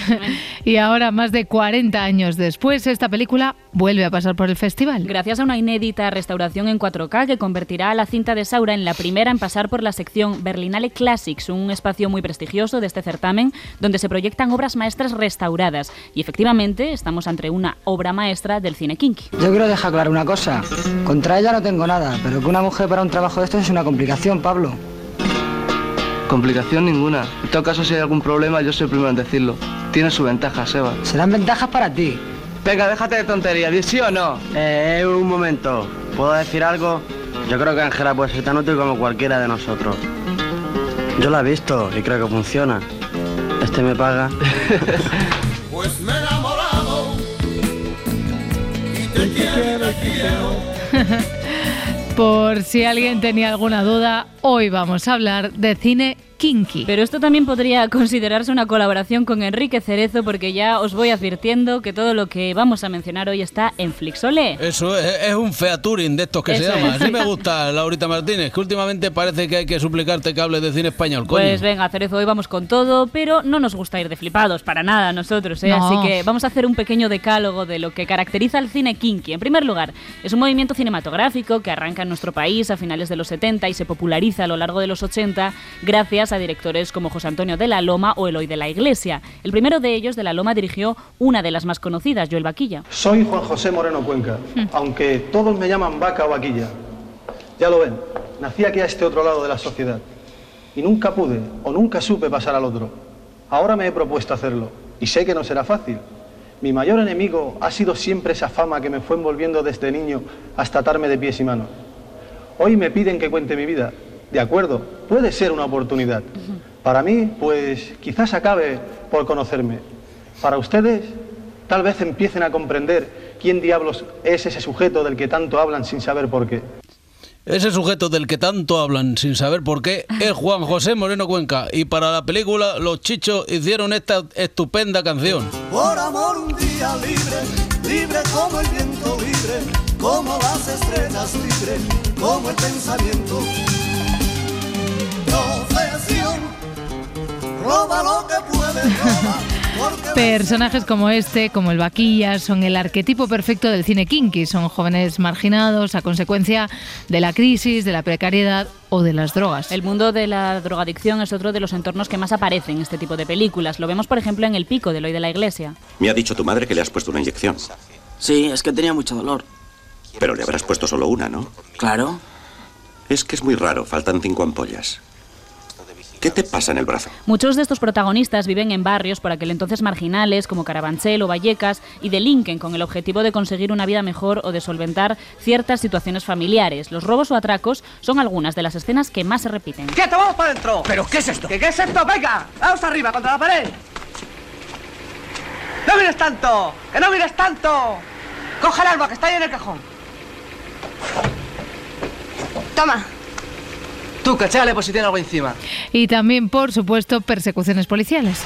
Y ahora, más de 40 años después, esta película vuelve a pasar por el festival. Gracias a una inédita restauración en 4K que convertirá a la cinta de Saura en la primera en pasar por la sección Berlinale Classics, un espacio muy prestigioso de este certamen donde se proyectan obras maestras restauradas. Y efectivamente, estamos ante una obra maestra del cine kinky. Yo quiero dejar claro una cosa. Contra ella no tengo nada, pero que una mujer para un trabajo de estos es una complicación, Pablo. Complicación ninguna. En todo caso, si hay algún problema, yo soy el primero en decirlo. Tiene su ventaja, Seba. Serán ventajas para ti. Venga, déjate de tonterías, ¿di sí o no? Eh, un momento. ¿Puedo decir algo? Yo creo que Ángela puede ser tan útil como cualquiera de nosotros. Yo la he visto y creo que funciona. Este me paga. Pues me he enamorado y te quiero, te quiero. Por si alguien tenía alguna duda, hoy vamos a hablar de cine kinky. Pero esto también podría considerarse una colaboración con Enrique Cerezo porque ya os voy advirtiendo que todo lo que vamos a mencionar hoy está en Flixolé. Eso es, es un featuring de estos que se Eso llama. es. Así me gusta, Laurita Martínez, que últimamente parece que hay que suplicarte cables de cine español, coño. Pues venga, Cerezo, hoy vamos con todo, pero no nos gusta ir de flipados, para nada nosotros, ¿eh? No. Así que vamos a hacer un pequeño decálogo de lo que caracteriza al cine kinky. En primer lugar, es un movimiento cinematográfico que arranca en nuestro país a finales de los 70 y se populariza a lo largo de los 80 gracias a directores como José Antonio de la Loma o Eloy de la Iglesia. El primero de ellos, de la Loma, dirigió una de las más conocidas, Joel Vaquilla. Soy Juan José Moreno Cuenca, aunque todos me llaman vaca o vaquilla. Ya lo ven, nací aquí a este otro lado de la sociedad y nunca pude o nunca supe pasar al otro. Ahora me he propuesto hacerlo y sé que no será fácil. Mi mayor enemigo ha sido siempre esa fama que me fue envolviendo desde niño hasta atarme de pies y manos. Hoy me piden que cuente mi vida. De acuerdo, puede ser una oportunidad. Para mí, pues quizás acabe por conocerme. Para ustedes, tal vez empiecen a comprender quién diablos es ese sujeto del que tanto hablan sin saber por qué. Ese sujeto del que tanto hablan sin saber por qué es Juan José Moreno Cuenca. Y para la película, los chichos hicieron esta estupenda canción. Por amor un día libre, libre como el viento, libre como las estrellas, libre como el pensamiento. Personajes como este, como el Vaquilla, son el arquetipo perfecto del cine kinky. Son jóvenes marginados a consecuencia de la crisis, de la precariedad o de las drogas. El mundo de la drogadicción es otro de los entornos que más aparece en este tipo de películas. Lo vemos, por ejemplo, en El Pico de Eloy de la Iglesia. Me ha dicho tu madre que le has puesto una inyección. Sí, es que tenía mucho dolor. Pero le habrás puesto solo una, ¿no? Claro. Es que es muy raro, faltan cinco ampollas. ¿Qué te pasa en el brazo? Muchos de estos protagonistas viven en barrios por aquel entonces marginales como Carabanchel o Vallecas y delinquen con el objetivo de conseguir una vida mejor o de solventar ciertas situaciones familiares. Los robos o atracos son algunas de las escenas que más se repiten. ¡Quieto, vamos para adentro! ¿Pero qué es esto? ¿Qué, qué es esto? ¡Venga! ¡Vamos arriba, contra la pared! ¡No mires tanto! ¡Que no mires tanto! ¡Coge el arma, que está ahí en el cajón! Toma. Tú, cachale, pues si tiene algo encima. Y también, por supuesto, persecuciones policiales.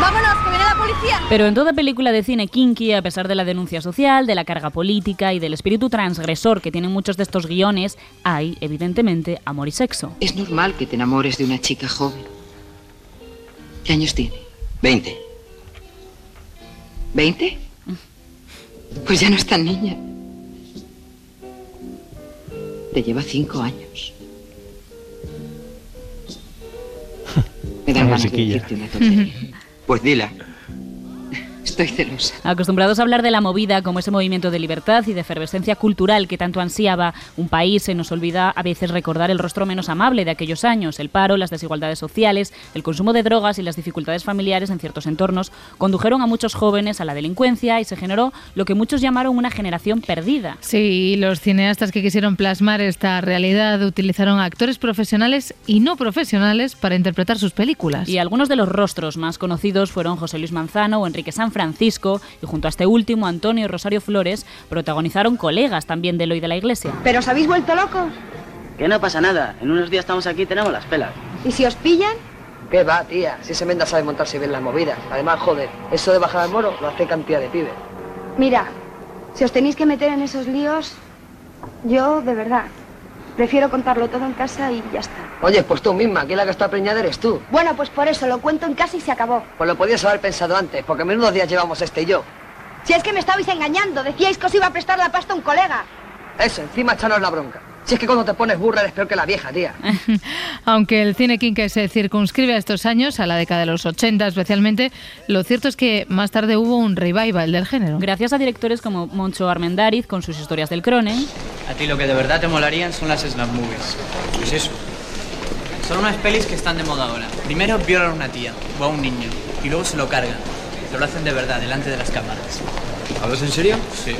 ¡Vámonos, que viene la policía! Pero en toda película de cine kinky, a pesar de la denuncia social, de la carga política y del espíritu transgresor que tienen muchos de estos guiones, hay, evidentemente, amor y sexo. Es normal que te enamores de una chica joven. ¿Qué años tiene? Veinte. ¿Veinte? Pues ya no es tan niña. Te lleva cinco años. Me dan ganas de decirte una tontería. Pues dila. Estoy celosa. Acostumbrados a hablar de la movida como ese movimiento de libertad y de efervescencia cultural que tanto ansiaba un país, se nos olvida a veces recordar el rostro menos amable de aquellos años. El paro, las desigualdades sociales, el consumo de drogas y las dificultades familiares en ciertos entornos condujeron a muchos jóvenes a la delincuencia y se generó lo que muchos llamaron una generación perdida. Sí, y los cineastas que quisieron plasmar esta realidad utilizaron a actores profesionales y no profesionales para interpretar sus películas. Y algunos de los rostros más conocidos fueron José Luis Manzano o Enrique San Francisco, y junto a este último, Antonio y Rosario Flores, protagonizaron colegas también de Eloy de la Iglesia. ¿Pero os habéis vuelto locos? Que no pasa nada. En unos días estamos aquí y tenemos las pelas. ¿Y si os pillan? ¿Qué va, tía? Si ese Menda sabe montarse bien las movidas. Además, joder, eso de bajar al moro lo hace cantidad de pibes. Mira, si os tenéis que meter en esos líos, yo, de verdad, prefiero contarlo todo en casa y ya está. Oye, pues tú misma, que la que está preñada eres tú. Bueno, pues por eso lo cuento en casa y se acabó. Pues lo podías haber pensado antes, porque menudos días llevamos este y yo. Si es que me estabais engañando, decíais que os iba a prestar la pasta a un colega. Eso, encima echanos la bronca. Si es que cuando te pones burra eres peor que la vieja, tía. Aunque el cine king que se circunscribe a estos años, a la década de los 80 especialmente, lo cierto es que más tarde hubo un revival del género. Gracias a directores como Moncho Armendáriz con sus historias del Cronen, A ti lo que de verdad te molarían son las snap movies. ¿Qué es eso? Son unas pelis que están de moda ahora. Primero violan a una tía o a un niño y luego se lo cargan. Pero lo hacen de verdad, delante de las cámaras. ¿Hablas en serio? Sí.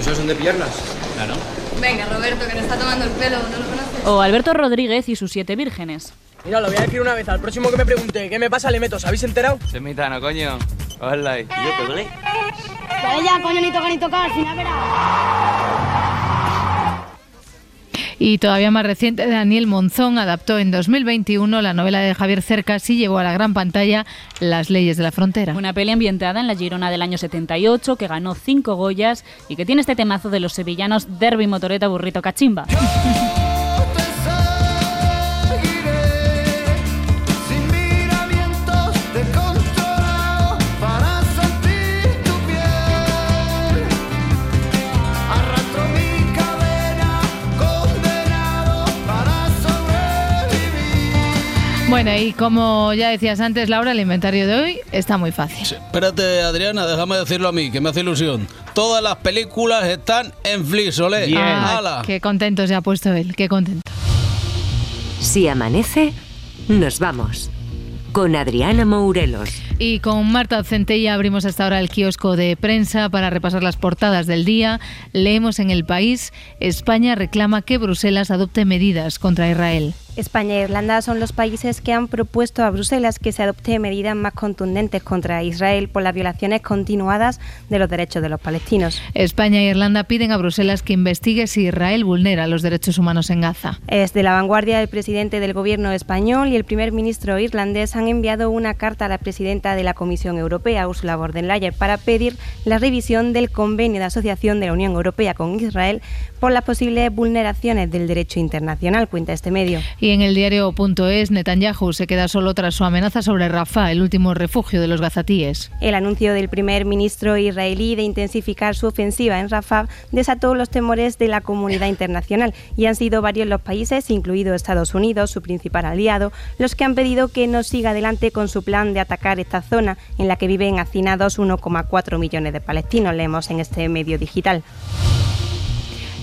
¿Eso son de piernas? Claro. Venga, Roberto, que nos está tomando el pelo, ¿no lo conoces? o Alberto Rodríguez y sus siete vírgenes. Mira, lo voy a decir una vez. Al próximo que me pregunte qué me pasa le meto. ¿Os habéis enterado? Semitano, coño. Hola. ¿Y yo, perdone? Dale ya, coño, ni toca ni tocar, final verás. Y todavía más reciente, Daniel Monzón adaptó en 2021 la novela de Javier Cercas y llevó a la gran pantalla Las leyes de la frontera. Una peli ambientada en la Girona del año 78 que ganó cinco Goyas y que tiene este temazo de los sevillanos Derby, Motoreta, Burrito, Cachimba. Bueno, y como ya decías antes, Laura, el inventario de hoy está muy fácil. Espérate, Adriana, déjame decirlo a mí, que me hace ilusión. Todas las películas están en Flix. Ah, ¡Hala! qué contento se ha puesto él, qué contento. Si amanece, nos vamos. Con Adriana Mourelos. Y con Marta Centella abrimos hasta ahora el kiosco de prensa para repasar las portadas del día. Leemos en El País, España reclama que Bruselas adopte medidas contra Israel. España e Irlanda son los países que han propuesto a Bruselas que se adopte medidas más contundentes contra Israel por las violaciones continuadas de los derechos de los palestinos. España e Irlanda piden a Bruselas que investigue si Israel vulnera los derechos humanos en Gaza. Es de la vanguardia el presidente del gobierno español y el primer ministro irlandés han enviado una carta a la presidenta de la Comisión Europea, Ursula von der Leyen, para pedir la revisión del convenio de asociación de la Unión Europea con Israel por las posibles vulneraciones del derecho internacional, cuenta este medio. Y en el diario.es, Netanyahu se queda solo tras su amenaza sobre Rafah, el último refugio de los gazatíes. El anuncio del primer ministro israelí de intensificar su ofensiva en Rafah desató los temores de la comunidad internacional y han sido varios los países, incluido Estados Unidos, su principal aliado, los que han pedido que no siga adelante con su plan de atacar esta zona en la que viven hacinados 1,4 millones de palestinos, leemos en este medio digital.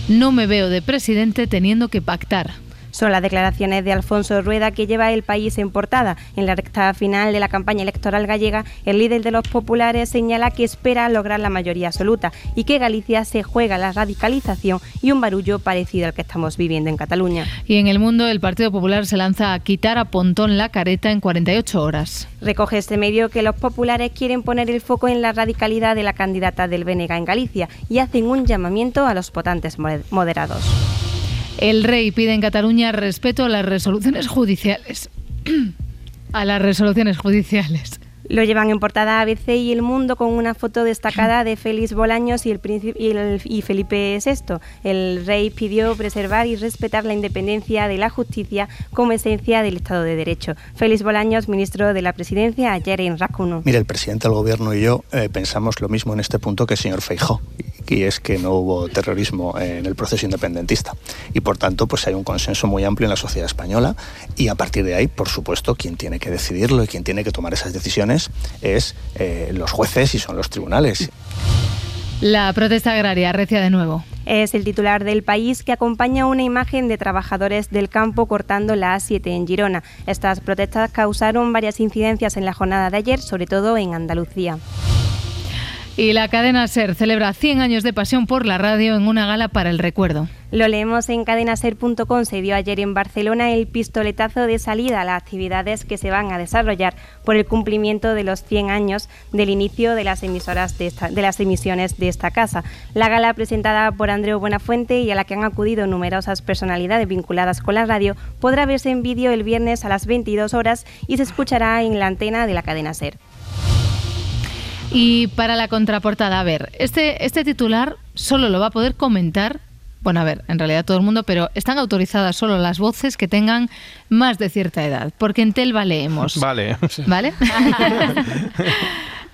No me veo de presidente teniendo que pactar. Son las declaraciones de Alfonso Rueda que lleva el país en portada. En la recta final de la campaña electoral gallega, el líder de los populares señala que espera lograr la mayoría absoluta y que Galicia se juega la radicalización y un barullo parecido al que estamos viviendo en Cataluña. Y en el mundo, el Partido Popular se lanza a quitar a Pontón la careta en 48 horas. Recoge este medio que los populares quieren poner el foco en la radicalidad de la candidata del BNG en Galicia y hacen un llamamiento a los votantes moderados. El rey pide en Cataluña respeto a las resoluciones judiciales. a las resoluciones judiciales. Lo llevan en portada ABC y El Mundo con una foto destacada de Félix Bolaños y, el príncipe, y, el, y Felipe VI. El rey pidió preservar y respetar la independencia de la justicia como esencia del Estado de Derecho. Félix Bolaños, ministro de la Presidencia, ayer en Racuno. Mire, el presidente del Gobierno y yo eh, pensamos lo mismo en este punto que el señor Feijó. y es que no hubo terrorismo en el proceso independentista. Y por tanto, pues hay un consenso muy amplio en la sociedad española y a partir de ahí, por supuesto, quien tiene que decidirlo y quien tiene que tomar esas decisiones es eh, los jueces y son los tribunales. La protesta agraria recia de nuevo. Es el titular del país que acompaña una imagen de trabajadores del campo cortando la A7 en Girona. Estas protestas causaron varias incidencias en la jornada de ayer, sobre todo en Andalucía. Y la cadena SER celebra 100 años de pasión por la radio en una gala para el recuerdo. Lo leemos en cadenaser.com. Se dio ayer en Barcelona el pistoletazo de salida a las actividades que se van a desarrollar por el cumplimiento de los 100 años del inicio de las emisoras de, esta- las emisiones de esta casa. La gala presentada por Andreu Buenafuente y a la que han acudido numerosas personalidades vinculadas con la radio podrá verse en vídeo el viernes a las 22 horas y se escuchará en la antena de la cadena SER. Y para la contraportada, a ver, este, este titular solo lo va a poder comentar, bueno, a ver, en realidad todo el mundo, pero están autorizadas solo las voces que tengan más de cierta edad, porque en Telva leemos. Vale. ¿Vale?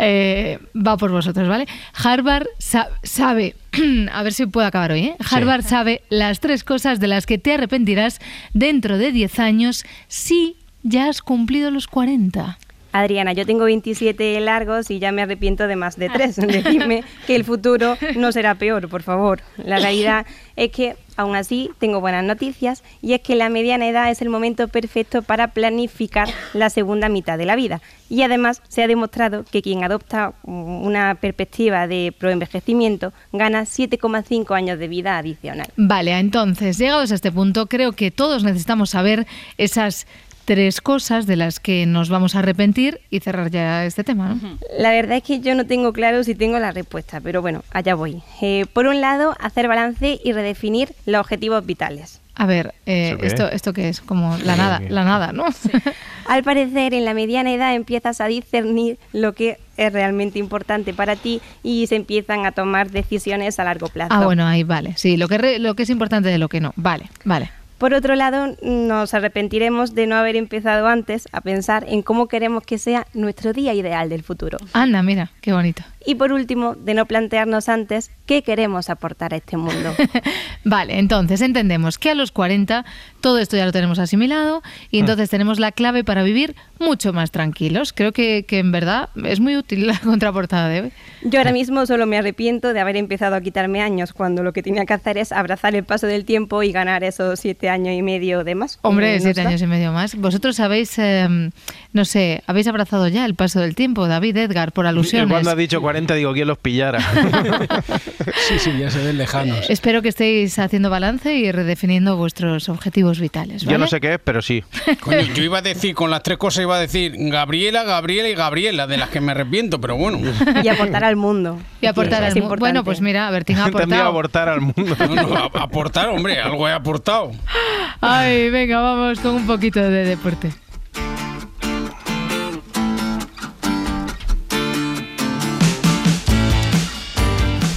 Eh, va por vosotros, ¿vale? Harvard sa- sabe, a ver si puedo acabar hoy, ¿eh? Harvard sabe las tres cosas de las que te arrepentirás dentro de 10 años si ya has cumplido los 40. Adriana, yo tengo 27 largos y ya me arrepiento de más de tres. Decidme que el futuro no será peor, por favor. La realidad es que, aún así, tengo buenas noticias y es que la mediana edad es el momento perfecto para planificar la segunda mitad de la vida. Y además se ha demostrado que quien adopta una perspectiva de proenvejecimiento gana 7,5 años de vida adicional. Vale, entonces, llegados a este punto, creo que todos necesitamos saber esas tres cosas de las que nos vamos a arrepentir y cerrar ya este tema, ¿no? La verdad es que yo no tengo claro si tengo la respuesta, pero bueno, allá voy. Eh, por un lado, hacer balance y redefinir los objetivos vitales. A ver, eh, esto, ¿esto qué es? Como la nada, la nada, ¿no? Al parecer, en la mediana edad empiezas a discernir lo que es realmente importante para ti y se empiezan a tomar decisiones a largo plazo. Ah, bueno, ahí vale. Sí, lo que, re- lo que es importante de lo que no. Vale, vale. Por otro lado, nos arrepentiremos de no haber empezado antes a pensar en cómo queremos que sea nuestro día ideal del futuro. Anda, mira, qué bonito. Y por último, de no plantearnos antes qué queremos aportar a este mundo. Vale, entonces entendemos que a los 40 todo esto ya lo tenemos asimilado y entonces tenemos la clave para vivir mucho más tranquilos. Creo que, que en verdad es muy útil la contraportada de hoy. Yo ahora mismo solo me arrepiento de haber empezado a quitarme años cuando lo que tenía que hacer es abrazar el paso del tiempo y ganar esos siete años y medio de más. Hombre, Eh, ¿no siete años y medio más. Vosotros habéis, eh, no sé, habéis abrazado ya el paso del tiempo, David, Edgar, por alusiones. Cuando has dicho 40, digo, ¿quién los pillara? Sí, sí, ya se ven lejanos. Espero que estéis haciendo balance y redefiniendo vuestros objetivos vitales. Yo no ¿vale? sé qué es, pero sí. Coño, yo iba a decir, con las tres cosas iba a decir Gabriela, Gabriela y Gabriela, de las que me arrepiento, pero bueno. Y aportar al mundo. Y aportar al mundo. Bueno, pues mira, Bertín ha Entendía aportado. abortar al mundo. No, no, a- aportar, hombre, algo he aportado. Ay, venga, vamos con un poquito de deporte.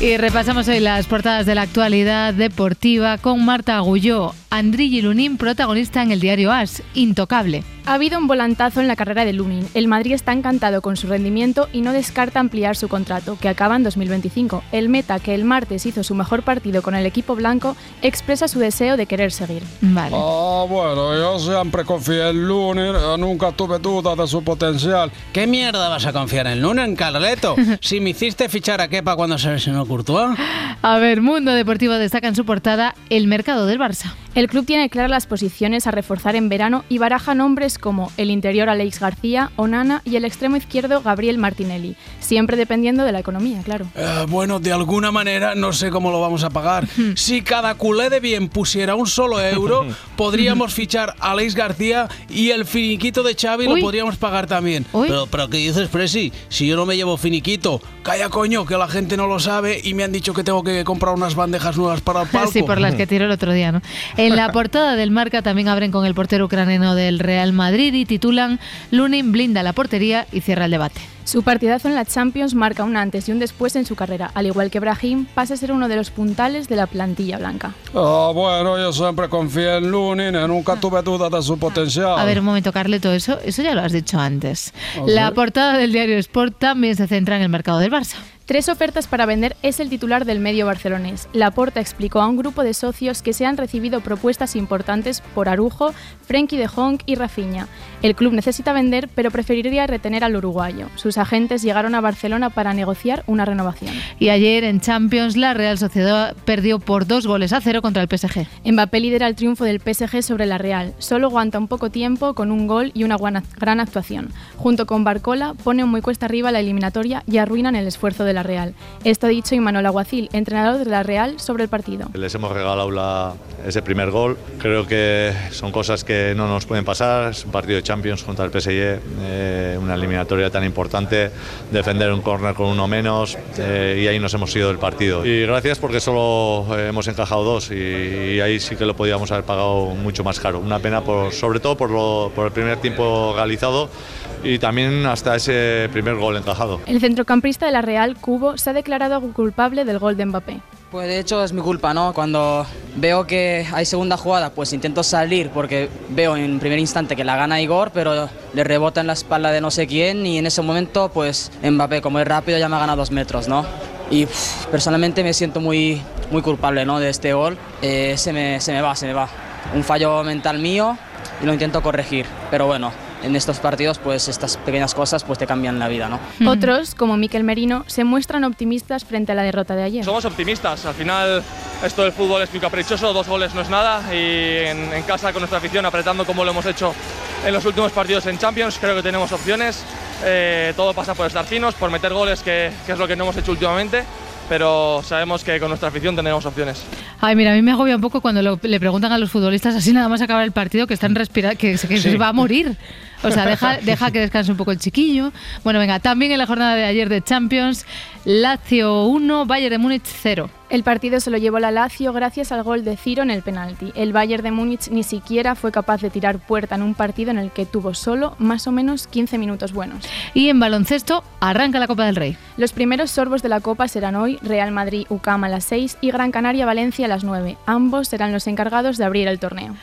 Y repasamos hoy las portadas de la actualidad deportiva con Marta Agulló, Andrigi Lunín, protagonista en el diario As, Intocable. Ha habido un volantazo en la carrera de Lunin. El Madrid está encantado con su rendimiento y no descarta ampliar su contrato, que acaba en 2025. El meta, que el martes hizo su mejor partido con el equipo blanco, expresa su deseo de querer seguir. Vale. Ah, bueno, yo siempre confié en Lunin, eh, nunca tuve dudas de su potencial. ¿Qué mierda vas a confiar en Lunin, Carleto? si me hiciste fichar a Kepa cuando se lesionó Courtois. A ver, Mundo Deportivo destaca en su portada el mercado del Barça. El club tiene claras las posiciones a reforzar en verano y baraja nombres como el interior Alex García, Onana y el extremo izquierdo Gabriel Martinelli, siempre dependiendo de la economía, claro. Eh, bueno, de alguna manera no sé cómo lo vamos a pagar. si cada culé de bien pusiera un solo euro, podríamos fichar a Alex García y el finiquito de Xavi Uy. lo podríamos pagar también. Uy. Pero, pero ¿qué dices, Presi? Si yo no me llevo finiquito, calla coño, que la gente no lo sabe y me han dicho que tengo que comprar unas bandejas nuevas para el palco. Sí, por las que tiró el otro día, ¿no? En la portada del Marca también abren con el portero ucraniano del Real Madrid y titulan Lunin blinda la portería y cierra el debate. Su partidazo en la Champions marca un antes y un después en su carrera, al igual que Brahim pasa a ser uno de los puntales de la plantilla blanca. Ah, bueno, yo siempre confié en Lunin, eh, nunca tuve dudas de su potencial. A ver, un momento, Carleto, eso, eso ya lo has dicho antes. ¿Ah, La portada del diario Sport también se centra en el mercado del Barça. Tres ofertas para vender es el titular del medio barcelonés. Laporta explicó a un grupo de socios que se han recibido propuestas importantes por Arujo, Frenkie de Jong y Rafinha. El club necesita vender, pero preferiría retener al uruguayo. Sus agentes llegaron a Barcelona para negociar una renovación. Y ayer en Champions la Real Sociedad perdió por dos goles a cero contra el PSG. Mbappé lidera el triunfo del PSG sobre la Real. Solo aguanta un poco tiempo con un gol y una gran actuación. Junto con Barcola pone muy cuesta arriba la eliminatoria y arruinan el esfuerzo de la Real. Esto ha dicho Imanol Aguacil, entrenador de la Real, sobre el partido. Les hemos regalado la- ese primer gol. Creo que son cosas que no nos pueden pasar. Es un partido de Champions contra el PSG, eh, una eliminatoria tan importante, defender un córner con uno menos eh, y ahí nos hemos ido del partido. Y gracias porque solo eh, hemos encajado dos y, ahí sí que lo podíamos haber pagado mucho más caro. Una pena por, sobre todo por, lo- por el primer tiempo realizado y también hasta ese primer gol encajado. El centrocampista de la Real, Cubo, se ha declarado culpable del gol de Mbappé. Pues de hecho es mi culpa, ¿no? Cuando veo que hay segunda jugada, pues intento salir porque veo en primer instante que la gana Igor, pero le rebota en la espalda de no sé quién y en ese momento, pues Mbappé, como es rápido, ya me ha ganado dos metros, ¿no? Y uf, personalmente me siento muy, muy culpable, ¿no? De este gol. Eh, se, me, se me va, se me va. Un fallo mental mío y lo intento corregir, pero bueno. En estos partidos, pues estas pequeñas cosas pues te cambian la vida, ¿no? Otros, como Miquel Merino, se muestran optimistas frente a la derrota de ayer. Somos optimistas, al final esto del fútbol es muy caprichoso, dos goles no es nada y en, en casa con nuestra afición apretando como lo hemos hecho en los últimos partidos en Champions, creo que tenemos opciones, Eh, todo pasa por estar finos, por meter goles, que, que es lo que no hemos hecho últimamente, pero sabemos que con nuestra afición tenemos opciones. Ay, mira, a mí me agobia un poco cuando lo- le preguntan a los futbolistas así nada más acabar el partido que están respirando, que, se- que se Sí. va a morir. O sea, deja, deja que descanse un poco el chiquillo. Bueno, venga, también en la jornada de ayer de Champions, Lazio 1, Bayern de Múnich 0. El partido se lo llevó la Lazio gracias al gol de Ciro en el penalti. El Bayern de Múnich ni siquiera fue capaz de tirar puerta en un partido en el que tuvo solo más o menos 15 minutos buenos. Y en baloncesto arranca la Copa del Rey. Los primeros sorbos de la Copa serán hoy Real Madrid UCAM a las 6 y Gran Canaria Valencia a las 9. Ambos serán los encargados de abrir el torneo.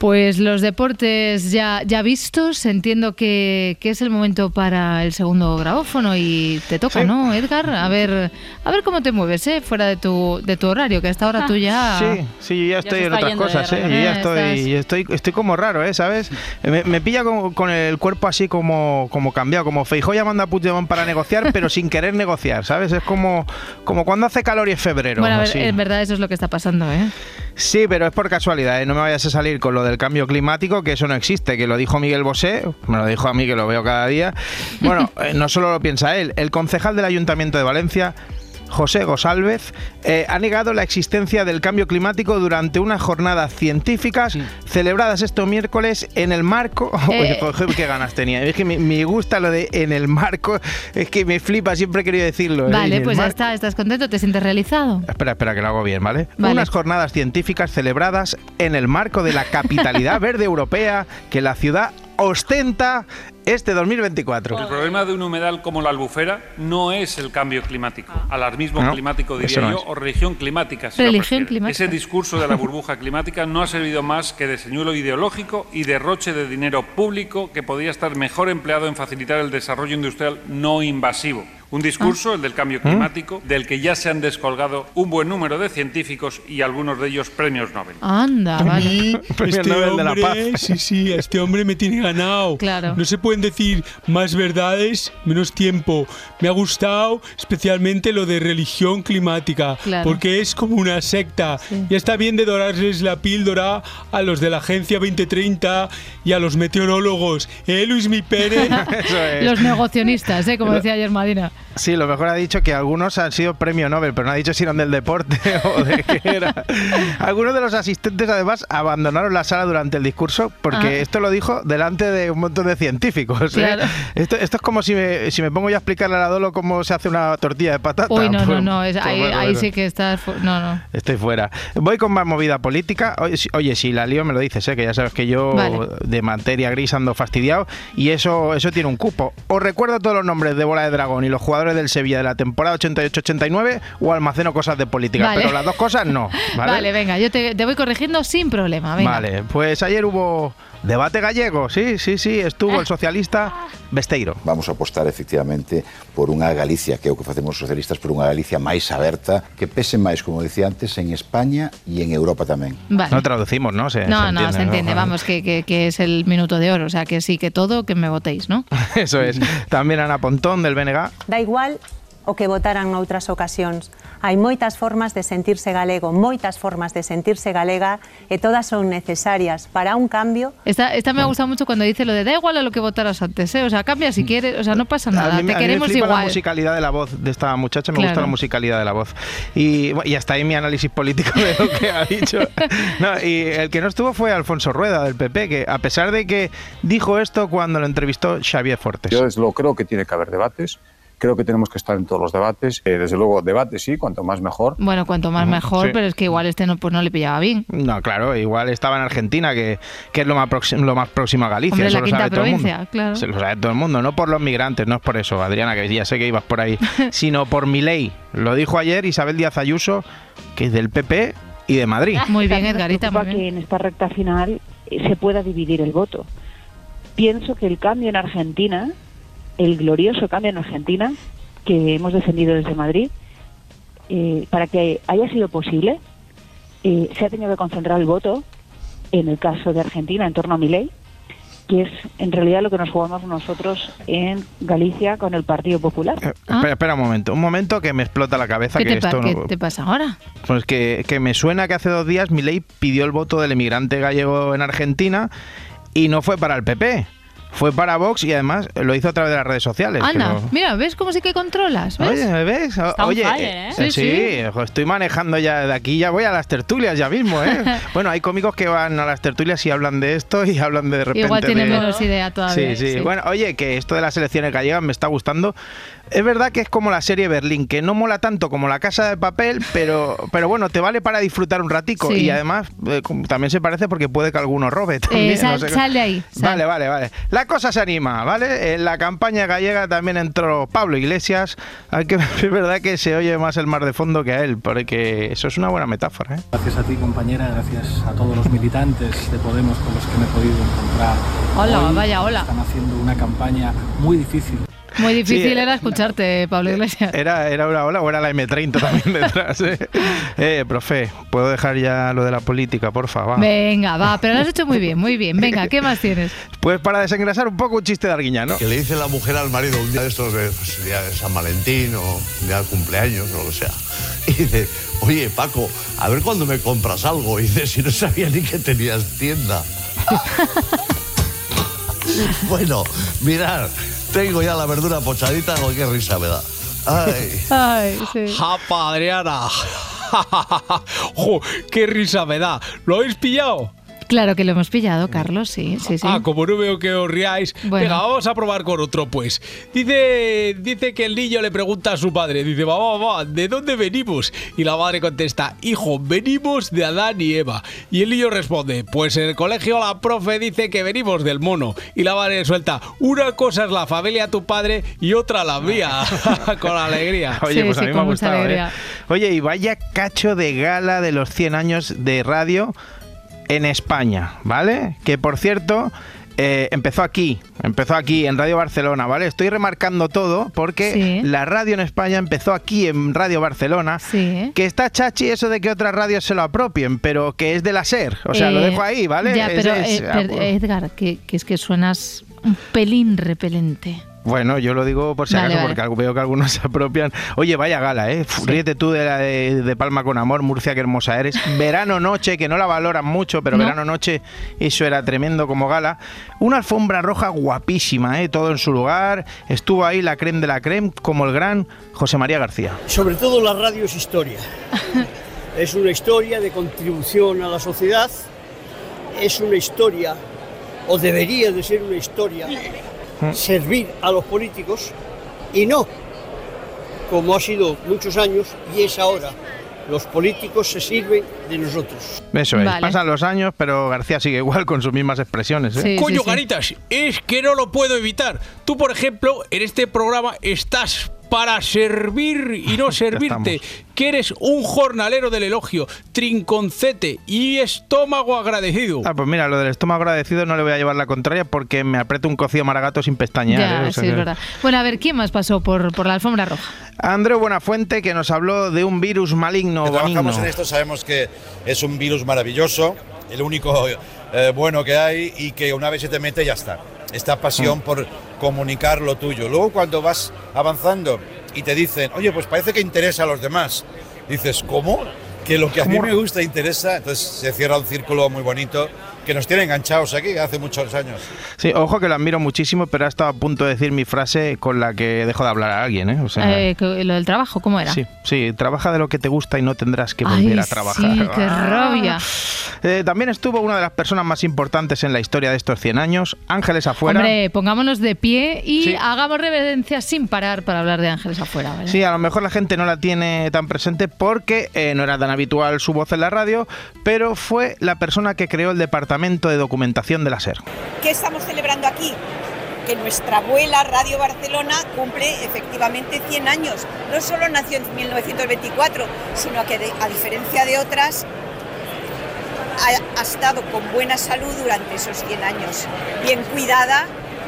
Pues los deportes ya, ya vistos, entiendo que, que es el momento para el segundo grabófono y te toca, ¿no, Edgar? A ver, a ver cómo te mueves, ¿eh? Fuera de tu, de tu horario, que hasta ahora tú ya... Sí, sí, yo ya estoy en otras cosas, ¿eh? Yo ya estoy, estoy, estoy como raro, ¿eh? ¿Sabes? Me, me pilla con el cuerpo así como, como cambiado, como Feijó llamando a Puigdemont para negociar, pero sin querer negociar, ¿sabes? Es como, como cuando hace calor y es febrero. Bueno, a ver, así. en verdad eso es lo que está pasando, ¿eh? Sí, pero es por casualidad, ¿eh? no me vayas a salir con lo del cambio climático, que eso no existe, que lo dijo Miguel Bosé, me lo dijo a mí que lo veo cada día. Bueno, eh, no solo lo piensa él, el concejal del Ayuntamiento de Valencia, José Gosálvez, eh, ha negado la existencia del cambio climático durante unas jornadas científicas celebradas este miércoles en el marco... Eh. qué ganas tenía. Es que me, me gusta lo de en el marco, es que me flipa, siempre he querido decirlo. ¿eh? Vale, pues ya está, ¿estás contento? ¿Te sientes realizado? Espera, espera, que lo hago bien, ¿vale? Vale. Unas jornadas científicas celebradas en el marco de la capitalidad verde europea que la ciudad ostenta este 2024. El problema de un humedal como la albufera no es el cambio climático, alarmismo No, climático diría no yo, o religión climática. si Religión climática. Ese discurso de la burbuja climática no ha servido más que de señuelo ideológico y derroche de dinero público que podría estar mejor empleado en facilitar el desarrollo industrial no invasivo. Un discurso, el del cambio climático, del que ya se han descolgado un buen número de científicos y algunos de ellos premios Nobel. Anda, vale. Premio Nobel de la Paz. sí, sí, a este hombre me tiene ganado. Claro. No se pueden decir más verdades, menos tiempo. Me ha gustado especialmente lo de religión climática, Claro. porque es como una secta. Ya está bien de dorarles la píldora a los de la Agencia 2030 y a los meteorólogos. ¿Eh, Luis Mi Pérez? Eso es. Los negocionistas, ¿eh? Como decía ayer Madina. Sí, lo mejor ha dicho que algunos han sido premio Nobel, pero no ha dicho si eran del deporte o de qué era. Algunos de los asistentes, además, abandonaron la sala durante el discurso porque Ah. esto lo dijo delante de un montón de científicos. ¿eh? Claro. Esto, esto es como si me, si me pongo yo a explicarle a la Dolo cómo se hace una tortilla de patata. Uy, no, no, Pues- no. es- pues ahí, bueno, ahí bueno. sí que estás... No, no. Estoy fuera. Voy con más movida política. Oye, si- Oye, si la lío me lo dices, ¿eh? que ya sabes que yo Vale. de materia gris ando fastidiado y eso, eso tiene un cupo. Os recuerdo todos los nombres de Bola de Dragón y los jugadores del Sevilla de la temporada 88-89 o almaceno cosas de política, Vale. pero las dos cosas no. Vale, ¿vale? venga, yo te, te voy corrigiendo sin problema. Venga. Vale, pues ayer hubo debate gallego, sí, sí, sí, estuvo el socialista Besteiro. Vamos a apostar efectivamente por unha Galicia, que é o que facemos os socialistas, por unha Galicia máis aberta, que pese máis, como decía antes, en España e en Europa tamén. Vale. No traducimos, ¿no? Se, no, se no, se entiende, vamos, que, que, que es el minuto de oro, o sea, que sí, que todo, que me votéis, ¿no? Eso es. También Ana Pontón, del BNG. Da igual o que votaran noutras ocasións. Hai moitas formas de sentirse galego, moitas formas de sentirse galega e todas son necesarias para un cambio. Esta, esta me ha gustado mucho cuando dice lo de da igual a lo que votaras antes, ¿eh? o sea, cambia si quieres, o sea, no pasa nada, A mí, te a mí queremos me igual. la musicalidad de la voz de esta muchacha, me Claro. gusta la musicalidad de la voz. Y, y hasta ahí mi análisis político de lo que ha dicho. No, y el que no estuvo fue Alfonso Rueda, del PP, que a pesar de que dijo esto cuando lo entrevistó Xavier Fortes. Yo luego creo que tiene que haber debates, creo que tenemos que estar en todos los debates. Eh, desde luego, debates sí, cuanto más mejor. Bueno, cuanto más mejor, sí. pero es que igual este no, pues no le pillaba bien. No, claro, igual estaba en Argentina, que, que es lo más, próximo, lo más próximo a Galicia. Hombre, eso la lo sabe todo el mundo. claro. Se lo sabe todo el mundo, no por los migrantes, no es por eso, Adriana, que ya sé que ibas por ahí, sino por mi ley. Lo dijo ayer Isabel Díaz Ayuso, que es del PP y de Madrid. Muy bien, Edgarita, muy bien. que en esta recta final eh, se pueda dividir el voto. Pienso que el cambio en Argentina, el glorioso cambio en Argentina, que hemos defendido desde Madrid, eh, para que haya sido posible, eh, se ha tenido que concentrar el voto, en el caso de Argentina, en torno a mi ley, que es en realidad lo que nos jugamos nosotros en Galicia con el Partido Popular. Espera, espera un momento, un momento que me explota la cabeza ¿Qué, que te, pa- esto qué no- te pasa ahora? Pues que, que me suena que hace dos días Milei pidió el voto del emigrante gallego en Argentina y no fue para el PP, fue para Vox y además lo hizo a través de las redes sociales. no- mira, ¿ves cómo sí que controlas? ¿Ves? Oye, ¿ves? O- Está on Oye, fire, eh, ¿eh? sí, Sí, sí. ojo, estoy manejando ya de aquí, ya voy a las tertulias ya mismo, ¿eh? bueno, hay cómicos que van a las tertulias y hablan de esto y hablan de, de repente Igual tiene de- menos idea todavía. Sí, sí, Bueno, oye, que esto de las elecciones gallegas me está gustando. Es verdad que es como la serie Berlín, que no mola tanto como la casa de papel, pero, pero bueno, te vale para disfrutar un ratico. Sí. Y además eh, también se parece porque puede que alguno robe también. Eh, sal, no sé qué. sal de ahí. sal. Vale, vale, vale. La cosa se anima, ¿vale? En la campaña gallega también entró Pablo Iglesias, aunque es verdad que se oye más el mar de fondo que a él, porque eso es una buena metáfora, ¿eh? Gracias a ti, compañera, gracias a todos los militantes de Podemos con los que me he podido encontrar. Hola, hoy. vaya, hola. Están haciendo una campaña muy difícil. Muy difícil Sí, eh, era escucharte, Pablo Iglesias. Era, era una ola o era la M30 también detrás, ¿eh? Eh, profe, ¿puedo dejar ya lo de la política, por favor? Venga, va, pero lo has hecho muy bien, muy bien. Venga, ¿qué más tienes? Pues para desengrasar un poco un chiste de Arguiñano. Que le dice la mujer al marido un día de estos, de, pues, día de San Valentín o día del cumpleaños o lo que sea. Y dice, oye Paco, a ver cuándo me compras algo. Y dice, si no sabía ni que tenías tienda. bueno, mirad, tengo ya la verdura pochadita, o qué risa me da. Ay. Ay, sí. ¡Japa, Adriana! ¡Jo, qué risa me da! ¿Lo habéis pillado? Claro que lo hemos pillado, Carlos, sí, sí, sí. Ah, como no veo que os riáis. Bueno. Venga, vamos a probar con otro, pues. Dice, dice que el niño le pregunta a su padre, dice, mamá, mamá, ¿de dónde venimos? Y la madre contesta, hijo, venimos de Adán y Eva. Y el niño responde, pues en el colegio la profe dice que venimos del mono. Y la madre suelta, una cosa es la familia de tu padre y otra la mía. con alegría. Oye, pues a mí me ha gustado, ¿eh? Oye, y vaya cacho de gala de los 100 años de radio en España, ¿vale? Que por cierto, eh, empezó aquí, empezó aquí en Radio Barcelona, ¿vale? Estoy remarcando todo porque Sí. la radio en España empezó aquí en Radio Barcelona, Sí. que está chachi eso de que otras radios se lo apropien, pero que es de la SER, o sea, lo Eh, dejo ahí, ¿vale? Ya, Es- pero es- eh, ah, per- pues- Edgar, que, que es que suenas un pelín repelente. Bueno, yo lo digo por si Vale, acaso, vale. porque veo que algunos se apropian. Oye, vaya gala, ¿eh? F- Ríete tú de la de, de Palma con Amor, Murcia, qué hermosa eres. Verano Noche, que no la valoran mucho, pero No. Verano Noche, eso era tremendo como gala. Una alfombra roja guapísima, ¿eh? Todo en su lugar. Estuvo ahí la creme de la creme, como el gran José María García. Sobre todo la radio es historia. es una historia de contribución a la sociedad, es una historia, o debería de ser una historia, servir a los políticos y no, como ha sido muchos años y es ahora, los políticos se sirven de nosotros. Eso es, Vale. pasan los años, pero García sigue igual con sus mismas expresiones, ¿eh? Coño, Caritas, es que no lo puedo evitar. Tú, por ejemplo, en este programa estás para servir y no servirte, que eres un jornalero del elogio, trinconcete y estómago agradecido. Ah, pues mira, lo del estómago agradecido no le voy a llevar la contraria porque me aprieto un cocido maragato sin pestañear. Ya, ¿eh? O sea sí, es que- verdad. Bueno, a ver, ¿quién más pasó por, por la alfombra roja? Andreu Buenafuente que nos habló de un virus maligno. que trabajamos en esto sabemos que es un virus maravilloso, el único eh, bueno que hay y que una vez se te mete ya está. Esta pasión Mm. por comunicar lo tuyo. Luego cuando vas avanzando y te dicen, oye, pues parece que interesa a los demás, dices, ¿cómo? Que lo que a mí me gusta interesa, entonces se cierra un círculo muy bonito que nos tiene enganchados aquí hace muchos años. Sí, ojo que lo admiro muchísimo, pero ha estado a punto de decir mi frase con la que dejo de hablar a alguien, ¿eh? O sea, Eh, que- lo del trabajo, ¿cómo era? Sí, sí, trabaja de lo que te gusta y no tendrás que Ay, volver a trabajar. sí, qué Ah. rabia. Eh, también estuvo una de las personas más importantes en la historia de estos 100 años, Ángeles Afuera. Hombre, pongámonos de pie y Sí. hagamos reverencia sin parar para hablar de Ángeles afuera, ¿vale? Sí, a lo mejor la gente no la tiene tan presente porque eh, no era tan habitual su voz en la radio, pero fue la persona que creó el departamento de documentación de la SER. ¿Qué estamos celebrando aquí? Que nuestra abuela Radio Barcelona cumple efectivamente 100 años. No solo nació en 1924, sino que a diferencia de otras, ha, ha estado con buena salud durante esos 100 años, bien cuidada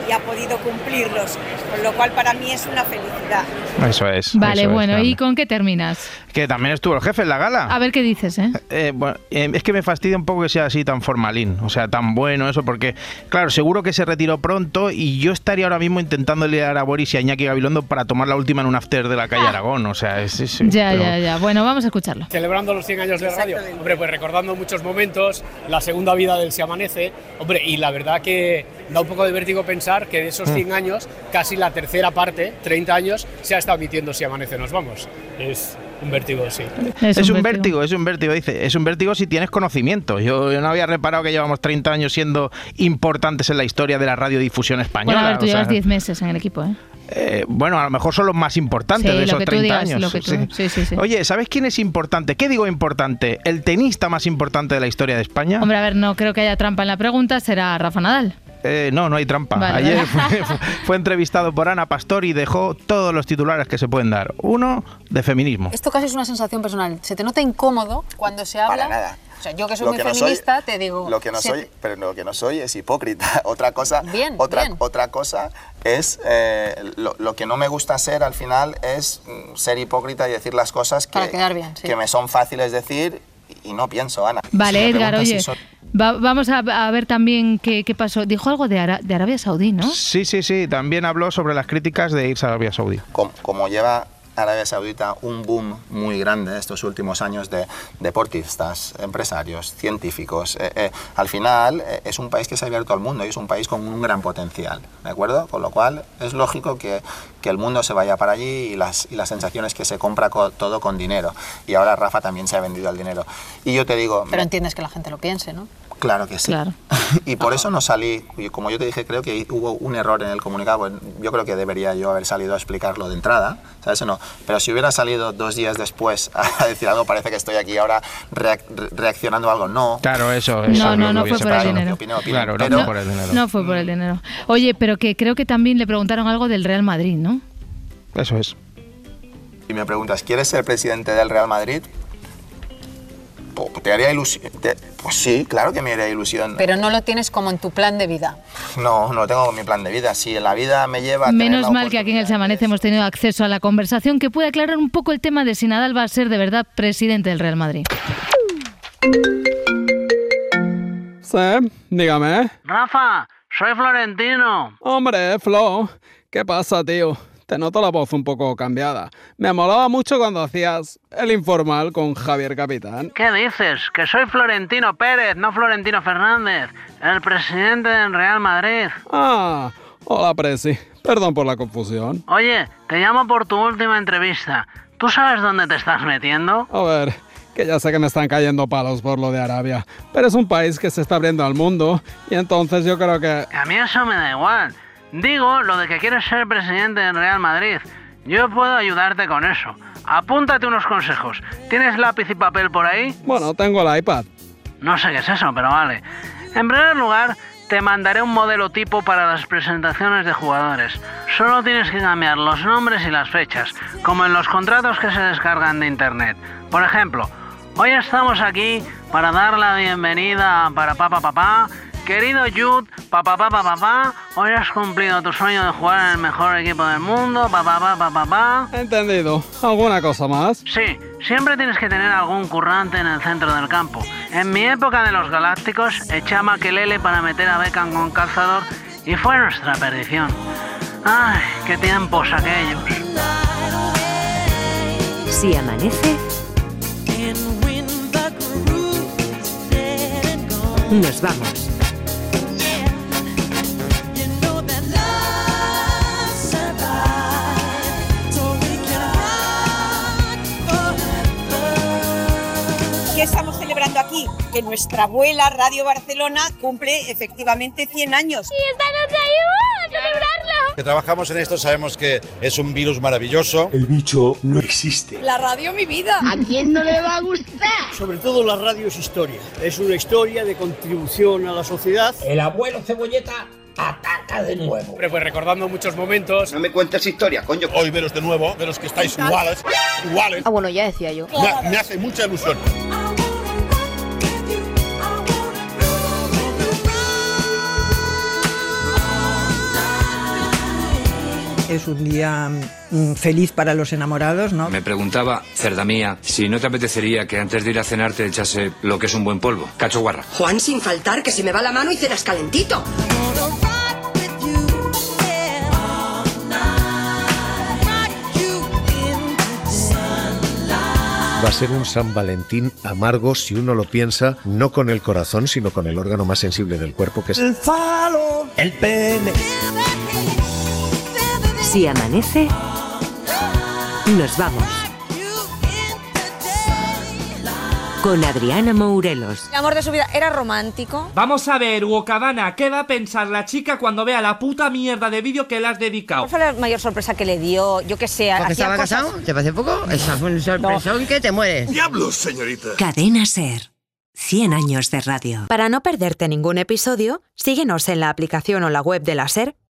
y ha podido cumplirlos, con lo cual para mí es una felicidad. Eso es. Vale, eso bueno. ¿y con qué terminas? Que también estuvo el jefe en la gala. A ver qué dices, ¿eh? Eh, bueno, eh, es que me fastidia un poco que sea así tan formalín, o sea, tan bueno eso, porque, claro, seguro que se retiró pronto y yo estaría ahora mismo intentando liar a Boris y a Iñaki Gabilondo para tomar la última en un after de la calle Aragón, o sea, es... es- Ya, pero- ya, ya. Bueno, vamos a escucharlo. Celebrando los 100 años de radio. Hombre, pues recordando muchos momentos, la segunda vida del Se Amanece. Hombre, y la verdad que da un poco de vértigo pensar que de esos Mm. 100 años, casi la tercera parte, 30 años, se ha estado emitiendo Si Amanece Nos Vamos. Es un vértigo, sí. Es, un vértigo. es un vértigo, dice. Es un vértigo si tienes conocimiento. Yo, yo no había reparado que llevamos 30 años siendo importantes en la historia de la radiodifusión española. Bueno, a ver, tú llevas 10 meses en el equipo, ¿eh? eh, bueno, a lo mejor son los más importantes Sí, de lo esos que tú 30 digas, años. lo que tú- sí, sí, sí. Oye, ¿sabes quién es importante? ¿Qué digo importante? ¿El tenista más importante de la historia de España? Hombre, a ver, no creo que haya trampa en la pregunta, será Rafa Nadal. Eh, no, no hay trampa. Vale, Ayer vale. Fue, fue entrevistado por Ana Pastor y dejó todos los titulares que se pueden dar. Uno, de feminismo. Esto casi es una sensación personal. ¿Se te nota incómodo cuando se habla? Para nada. O sea, yo que soy Lo muy que no soy- feminista, te digo... Lo que no soy, te- pero lo que no soy es hipócrita. Otra cosa, Bien, otra, bien. otra cosa es eh, lo, lo que no me gusta ser al final es mm, ser hipócrita y decir las cosas que, Para quedar bien, sí. que me son fáciles decir y no pienso, Ana. Vale, Si Edgar, oye, si soy- va- vamos a, a ver también qué, qué pasó. Dijo algo de, Ara- de Arabia Saudí, ¿no? Sí, sí, sí. También habló sobre las críticas de irse a Arabia Saudí. como, como lleva Arabia Saudita un boom muy grande estos últimos años de deportistas, empresarios, científicos. eh, eh, al final eh, es un país que se ha abierto al mundo y es un país con un gran potencial, ¿de acuerdo? Con lo cual es lógico que, que el mundo se vaya para allí y las, y las sensaciones que se compra co- todo con dinero. Y ahora Rafa también se ha vendido al dinero. Y yo te digo, Pero entiendes que la gente lo piense, ¿no? Claro que sí. Claro. Y por eso no salí, como yo te dije, creo que hubo un error en el comunicado. Yo creo que debería yo haber salido a explicarlo de entrada, ¿sabes o no? Pero si hubiera salido dos días después a decir algo, parece que estoy aquí ahora reac- re- reaccionando a algo. No. Claro, eso. No, eso no, que no fue por el dinero. Opinión, opinión, Claro, no pero- por el dinero. No fue por el dinero. Oye, pero que creo que también le preguntaron algo del Real Madrid, ¿no? Eso es. Y me preguntas, ¿quieres ser presidente del Real Madrid? ¿Te haría ilusión? Te- Pues sí, claro que me haría ilusión. Pero no lo tienes como en tu plan de vida. No, no lo tengo en mi plan de vida. Si la vida me lleva a Menos mal que aquí en el Se Amanece hemos tenido acceso a la conversación que puede aclarar un poco el tema de si Nadal va a ser de verdad presidente del Real Madrid. Sí, dígame. Rafa, soy Florentino. Hombre, Flo, ¿qué pasa, tío? Te noto la voz un poco cambiada. Me molaba mucho cuando hacías el informal con Javier Capitán. ¿Qué dices? Que soy Florentino Pérez, no Florentino Fernández, el presidente del Real Madrid. Ah, hola, Presi. Perdón por la confusión. Oye, te llamo por tu última entrevista. ¿Tú sabes dónde te estás metiendo? A ver, que ya sé que me están cayendo palos por lo de Arabia, pero es un país que se está abriendo al mundo y entonces yo creo que... A mí eso me da igual. Digo lo de que quieres ser presidente del Real Madrid. Yo puedo ayudarte con eso. Apúntate unos consejos. ¿Tienes lápiz y papel por ahí? Bueno, tengo el iPad. No sé qué es eso, pero vale. En primer lugar, te mandaré un modelo tipo para las presentaciones de jugadores. Solo tienes que cambiar los nombres y las fechas, como en los contratos que se descargan de internet. Por ejemplo, hoy estamos aquí para dar la bienvenida a para papá papá. Querido Jude, papá papá papá, hoy has cumplido tu sueño de jugar en el mejor equipo del mundo, papá papá papá. Entendido. ¿Alguna cosa más? Sí, siempre tienes que tener algún currante en el centro del campo. En mi época de los Galácticos, echaba Makelele para meter a Beckham con calzador y fue nuestra perdición. Ay, qué tiempos aquellos. Si amanece, nos vamos. Aquí? Que nuestra abuela Radio Barcelona cumple efectivamente 100 años. Y esta noche ayuda a celebrarlo. Que trabajamos en esto sabemos que es un virus maravilloso. El bicho no existe. La radio, mi vida. ¿A quién no le va a gustar? Sobre todo la radio es historia. Es una historia de contribución a la sociedad. El abuelo Cebolleta ataca de nuevo. Hombre, pues recordando muchos momentos. No me cuentes historia, coño. Hoy veros de nuevo, veros que estáis iguales, iguales. Ah, bueno, ya decía yo. Me, me hace mucha ilusión. Es un día mm, feliz para los enamorados, ¿no? Me preguntaba, cerda mía, si no te apetecería que antes de ir a cenar te echase lo que es un buen polvo, cacho guarra. Juan, sin faltar, que se me va la mano y cenas calentito. Va a ser un San Valentín amargo si uno lo piensa no con el corazón, sino con el órgano más sensible del cuerpo, que es El falo, el pene. Si amanece, nos vamos. Con Adriana Mourelos. El amor de su vida era romántico. Vamos a ver, Wokadana, ¿qué va a pensar la chica cuando vea la puta mierda de vídeo que le has dedicado? ¿Cuál fue la mayor sorpresa que le dio? Yo que sé, ¿Porque hacía estaba cosas- casado? ¿Te parece poco? Esa fue una sorpresón que te mueres. ¡Diablos, señorita! Cadena Ser. 100 años de radio. Para no perderte ningún episodio, síguenos en la aplicación o la web de la Ser,